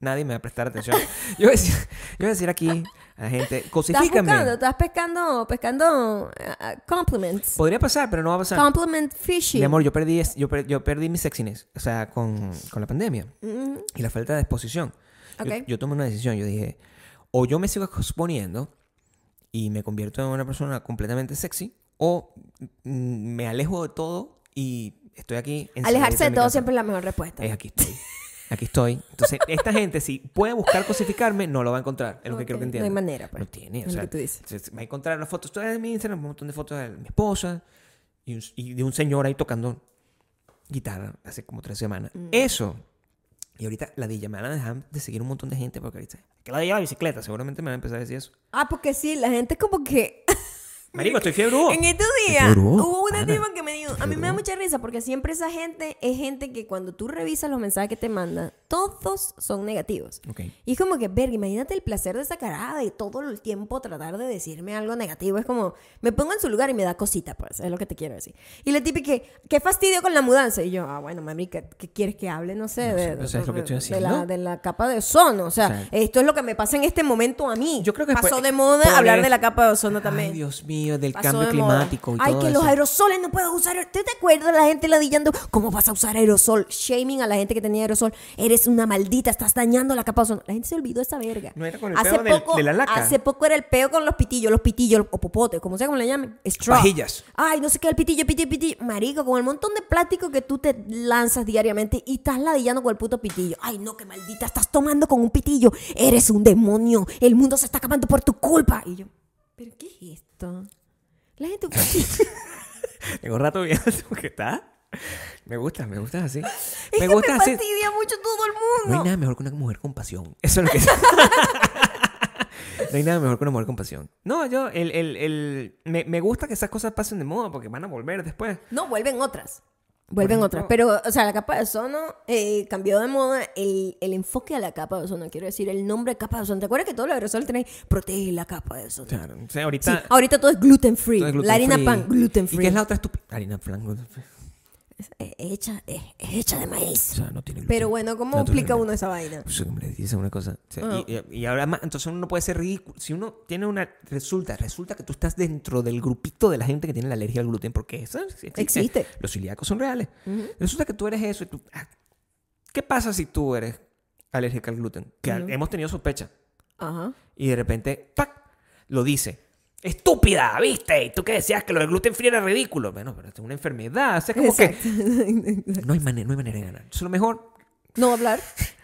Nadie me va a prestar atención. (laughs) Yo voy a decir, yo voy a decir aquí a la gente, Estás cosifícame. buscando, estás pescando, pescando eh, compliments. Podría pasar, pero no va a pasar. Compliment fishing. Mi amor, yo perdí, yo, per- yo perdí mi sexiness, o sea, con, con la pandemia Ujú. y la falta de exposición. Yo- Ok. Yo, tomé una decisión, yo dije, o yo me sigo exponiendo y me convierto en una persona completamente sexy, o mm, me alejo de todo y estoy aquí. Alejarse de todo casa. siempre es la mejor respuesta. Es aquí estoy. Aquí estoy. Entonces, esta gente, si puede buscar cosificarme, no lo va a encontrar. Es lo que quiero que no entiendan. hay manera, pues. No tiene. O Es lo sea, que tú dices. va a encontrar las fotos todas de mi Instagram, un montón de fotos de mi esposa y, un- y de un señor ahí tocando guitarra hace como tres semanas. Mm. Eso. Y ahorita la DJ me van a dejar de seguir un montón de gente porque ahorita. Que la de la bicicleta, seguramente me van a empezar a decir eso. Ah, porque sí, la gente es como que... (laughs) Marico, estoy fiebre. En estos días hubo una tipa que me dijo, a mí me da mucha risa porque siempre esa gente es gente que cuando tú revisas los mensajes que te mandan, todos son negativos. Ok. Y es como que, verga, imagínate el placer de esa carada y todo el tiempo tratar de decirme algo negativo. Es como, me pongo en su lugar y me da cosita, pues, es lo que te quiero decir. Y la que, qué fastidio con la mudanza. Y yo, ah, bueno, mami, ¿qué, qué quieres que hable? No sé, No de, sé, es lo que estoy de haciendo. la, de la capa de ozono. O sea, O sea, esto es lo que me pasa en este momento a mí. Yo creo que Pasó de moda hablar de la capa de ozono también. Ay, Dios mío, del Pasó cambio de climático y Ay, todo que eso. los aerosoles no puedes usar. ¿Tú te acuerdas la gente ladillando? ¿Cómo vas a usar aerosol? Shaming a la gente que tenía aerosol. Eres una maldita, estás dañando la capa. La gente se olvidó de esa verga. No era con el hace peo poco, de la laca. Hace poco era el peo con los pitillos, los pitillos o popotes, como sea como le llamen. Straw. Ay, no sé qué, el pitillo, pitillo, pitillo. Marico, con el montón de plástico que tú te lanzas diariamente y estás ladillando con el puto pitillo. Ay, no, qué maldita, estás tomando con un pitillo. Eres un demonio. El mundo se está acabando por tu culpa. Y yo, ¿pero qué es esto? La gente... (laughs) Tengo rato viendo (laughs) que está. Me gusta, me gusta así. Es me que gusta me así. fastidia mucho todo el No hay mundo. nada mejor que una mujer con pasión. Eso es lo que (laughs) No hay nada mejor que una mujer con pasión. No, yo, el, el, el, me, me gusta que esas cosas pasen de moda porque van a volver después. No, vuelven otras. Vuelven ejemplo- otras. Pero, o sea, la capa de ozono eh, cambió de moda el, el enfoque a la capa de ozono. Quiero decir, el nombre capa de ozono. ¿Te acuerdas que todos los aerosoles tenéis protege la capa de ozono? Claro. O sea, Sí, ahorita. ahorita todo es gluten free. todo es gluten la harina free. pan, gluten ¿Y free. qué es la otra estúpida? Harina pan. gluten free. Es, es hecha, es, es hecha de O maíz. sea, no tiene. Pero bueno, ¿cómo explica uno esa vaina? Pues, hombre, dice una cosa. O sea, Ah. y, y- y ahora más, entonces uno no puede ser ridículo. Si uno tiene una. Resulta, resulta que tú estás dentro del grupito de la gente que tiene la alergia al gluten, porque eso existe. Existe. Los celíacos son reales. Resulta que tú eres eso y tú. ah, ¿Qué pasa si tú eres alérgica al gluten? Que hemos tenido sospecha. Ajá. Y de repente, ¡pac! Lo dice. ¡Estúpida! ¿Viste? Y tú que decías que lo del gluten free era ridículo. Bueno, pero es una enfermedad. O sea, como que. Exacto. (laughs) No hay, manera, no hay manera de ganar. Es lo mejor. no hablar.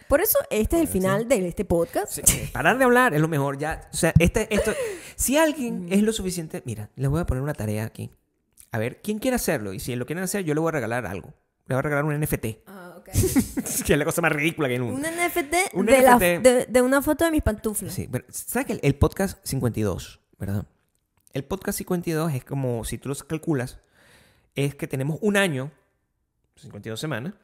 Por eso, este es el final de este podcast. Sí, eh, parar de hablar es lo mejor ya. O sea, este, esto, si alguien es lo suficiente, mira, les voy a poner una tarea aquí. A ver, ¿quién quiere hacerlo? Y si lo quieren hacer, yo le voy a regalar algo. Le voy a regalar un NFT. Ah, ok. (laughs) que es la cosa más ridícula que hay en Un. NFT, Un de, la- NFT. de- de una foto de mis pantuflas. Sí, pero ¿sabes que el, el podcast 52, verdad? El podcast 52 es como, si tú los calculas, es que tenemos un año, 52 semanas.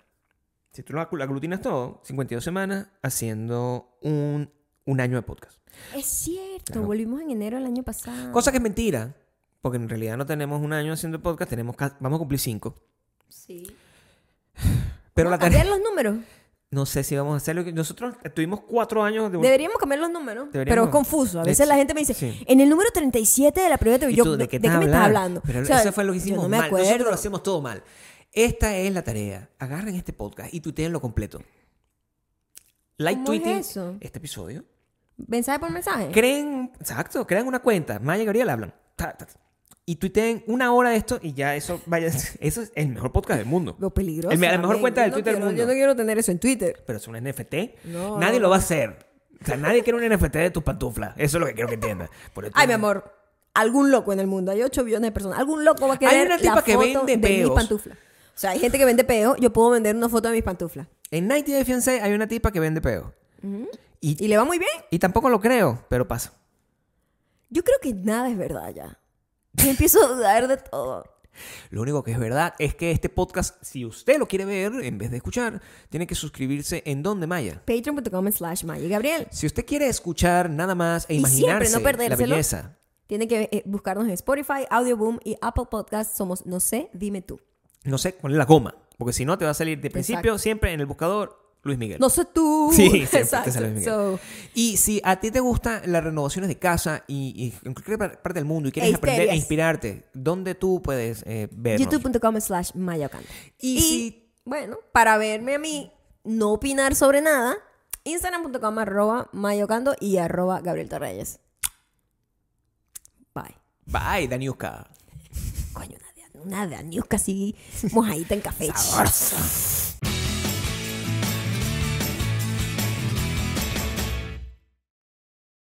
Si tú lo aglutinas todo, 52 semanas haciendo un, un año de podcast. Es cierto, Claro. volvimos en enero del año pasado. Cosa que es mentira, porque en realidad no tenemos un año haciendo podcast, tenemos vamos a cumplir cinco. Sí. Pero la ¿Vamos a cambiar tarea, los números? No sé si vamos a hacerlo. Nosotros tuvimos cuatro años de... Deberíamos cambiar los números. Pero es confuso. A veces Es- la gente me dice, sí. en el número 37 de la primera ¿Y yo, ¿de, ¿de qué, de qué me estás hablando? Pero O sea, eso fue lo que hicimos no me mal. Nosotros lo hacemos todo mal. Esta es la tarea. Agarren este podcast y tuiteen lo completo. Like ¿Cómo es tweeting eso? este episodio. ¿Mensaje por mensaje? Creen, exacto, crean una cuenta. Maya y Gabriel hablan. Ta, ta, ta. Y tuiteen una hora de esto y ya eso vaya. (laughs) Eso es el mejor podcast del mundo. Lo peligroso. El la mejor cuenta del no Twitter del mundo. Yo no quiero tener eso en Twitter. Pero es un NFT. No, nadie no, lo va a hacer. O sea, nadie quiere un NFT de tus pantuflas. Eso es lo que quiero que entiendas. Ay, mi amor. Algún loco en el mundo. Hay 8 billones de personas. Algún loco va a Hay querer una tipa la que foto vende de mis pantuflas. O sea, hay gente que vende peo. Yo puedo vender una foto de mis pantuflas. En 90 Day Fiancé hay una tipa que vende peo. Y, Y le va muy bien. y tampoco lo creo, pero pasa. Yo creo que nada es verdad ya. Yo empiezo a dudar de todo. Lo único que es verdad es que este podcast, si usted lo quiere ver en vez de escuchar, tiene que suscribirse en donde Maya. Patreon.com slash Maya Gabriel. Si usted quiere escuchar nada más e Y imaginarse no la belleza, Tiene que eh, buscarnos en Spotify, Audioboom y Apple Podcasts. Somos No sé, dime tú. no sé, ponle la goma, porque si no te va a salir de principio siempre en el buscador Luis Miguel. No sé tú. (laughs) Sí, (laughs) Exacto. sale Miguel. So, Y si a ti te gustan las renovaciones de casa y, y en cualquier par- parte del mundo y quieres E aprender e inspirarte, ¿dónde tú puedes eh, vernos? youtube.com slash mayocando. Y Y, si- bueno, para verme a mí, no opinar sobre nada, instagram.com arroba mayocando y arroba Gabriel Torreyes. Bye. Bye, Daniuska. (laughs) Coño, una de, una de Aniuska así mojadita en café. Sabroso.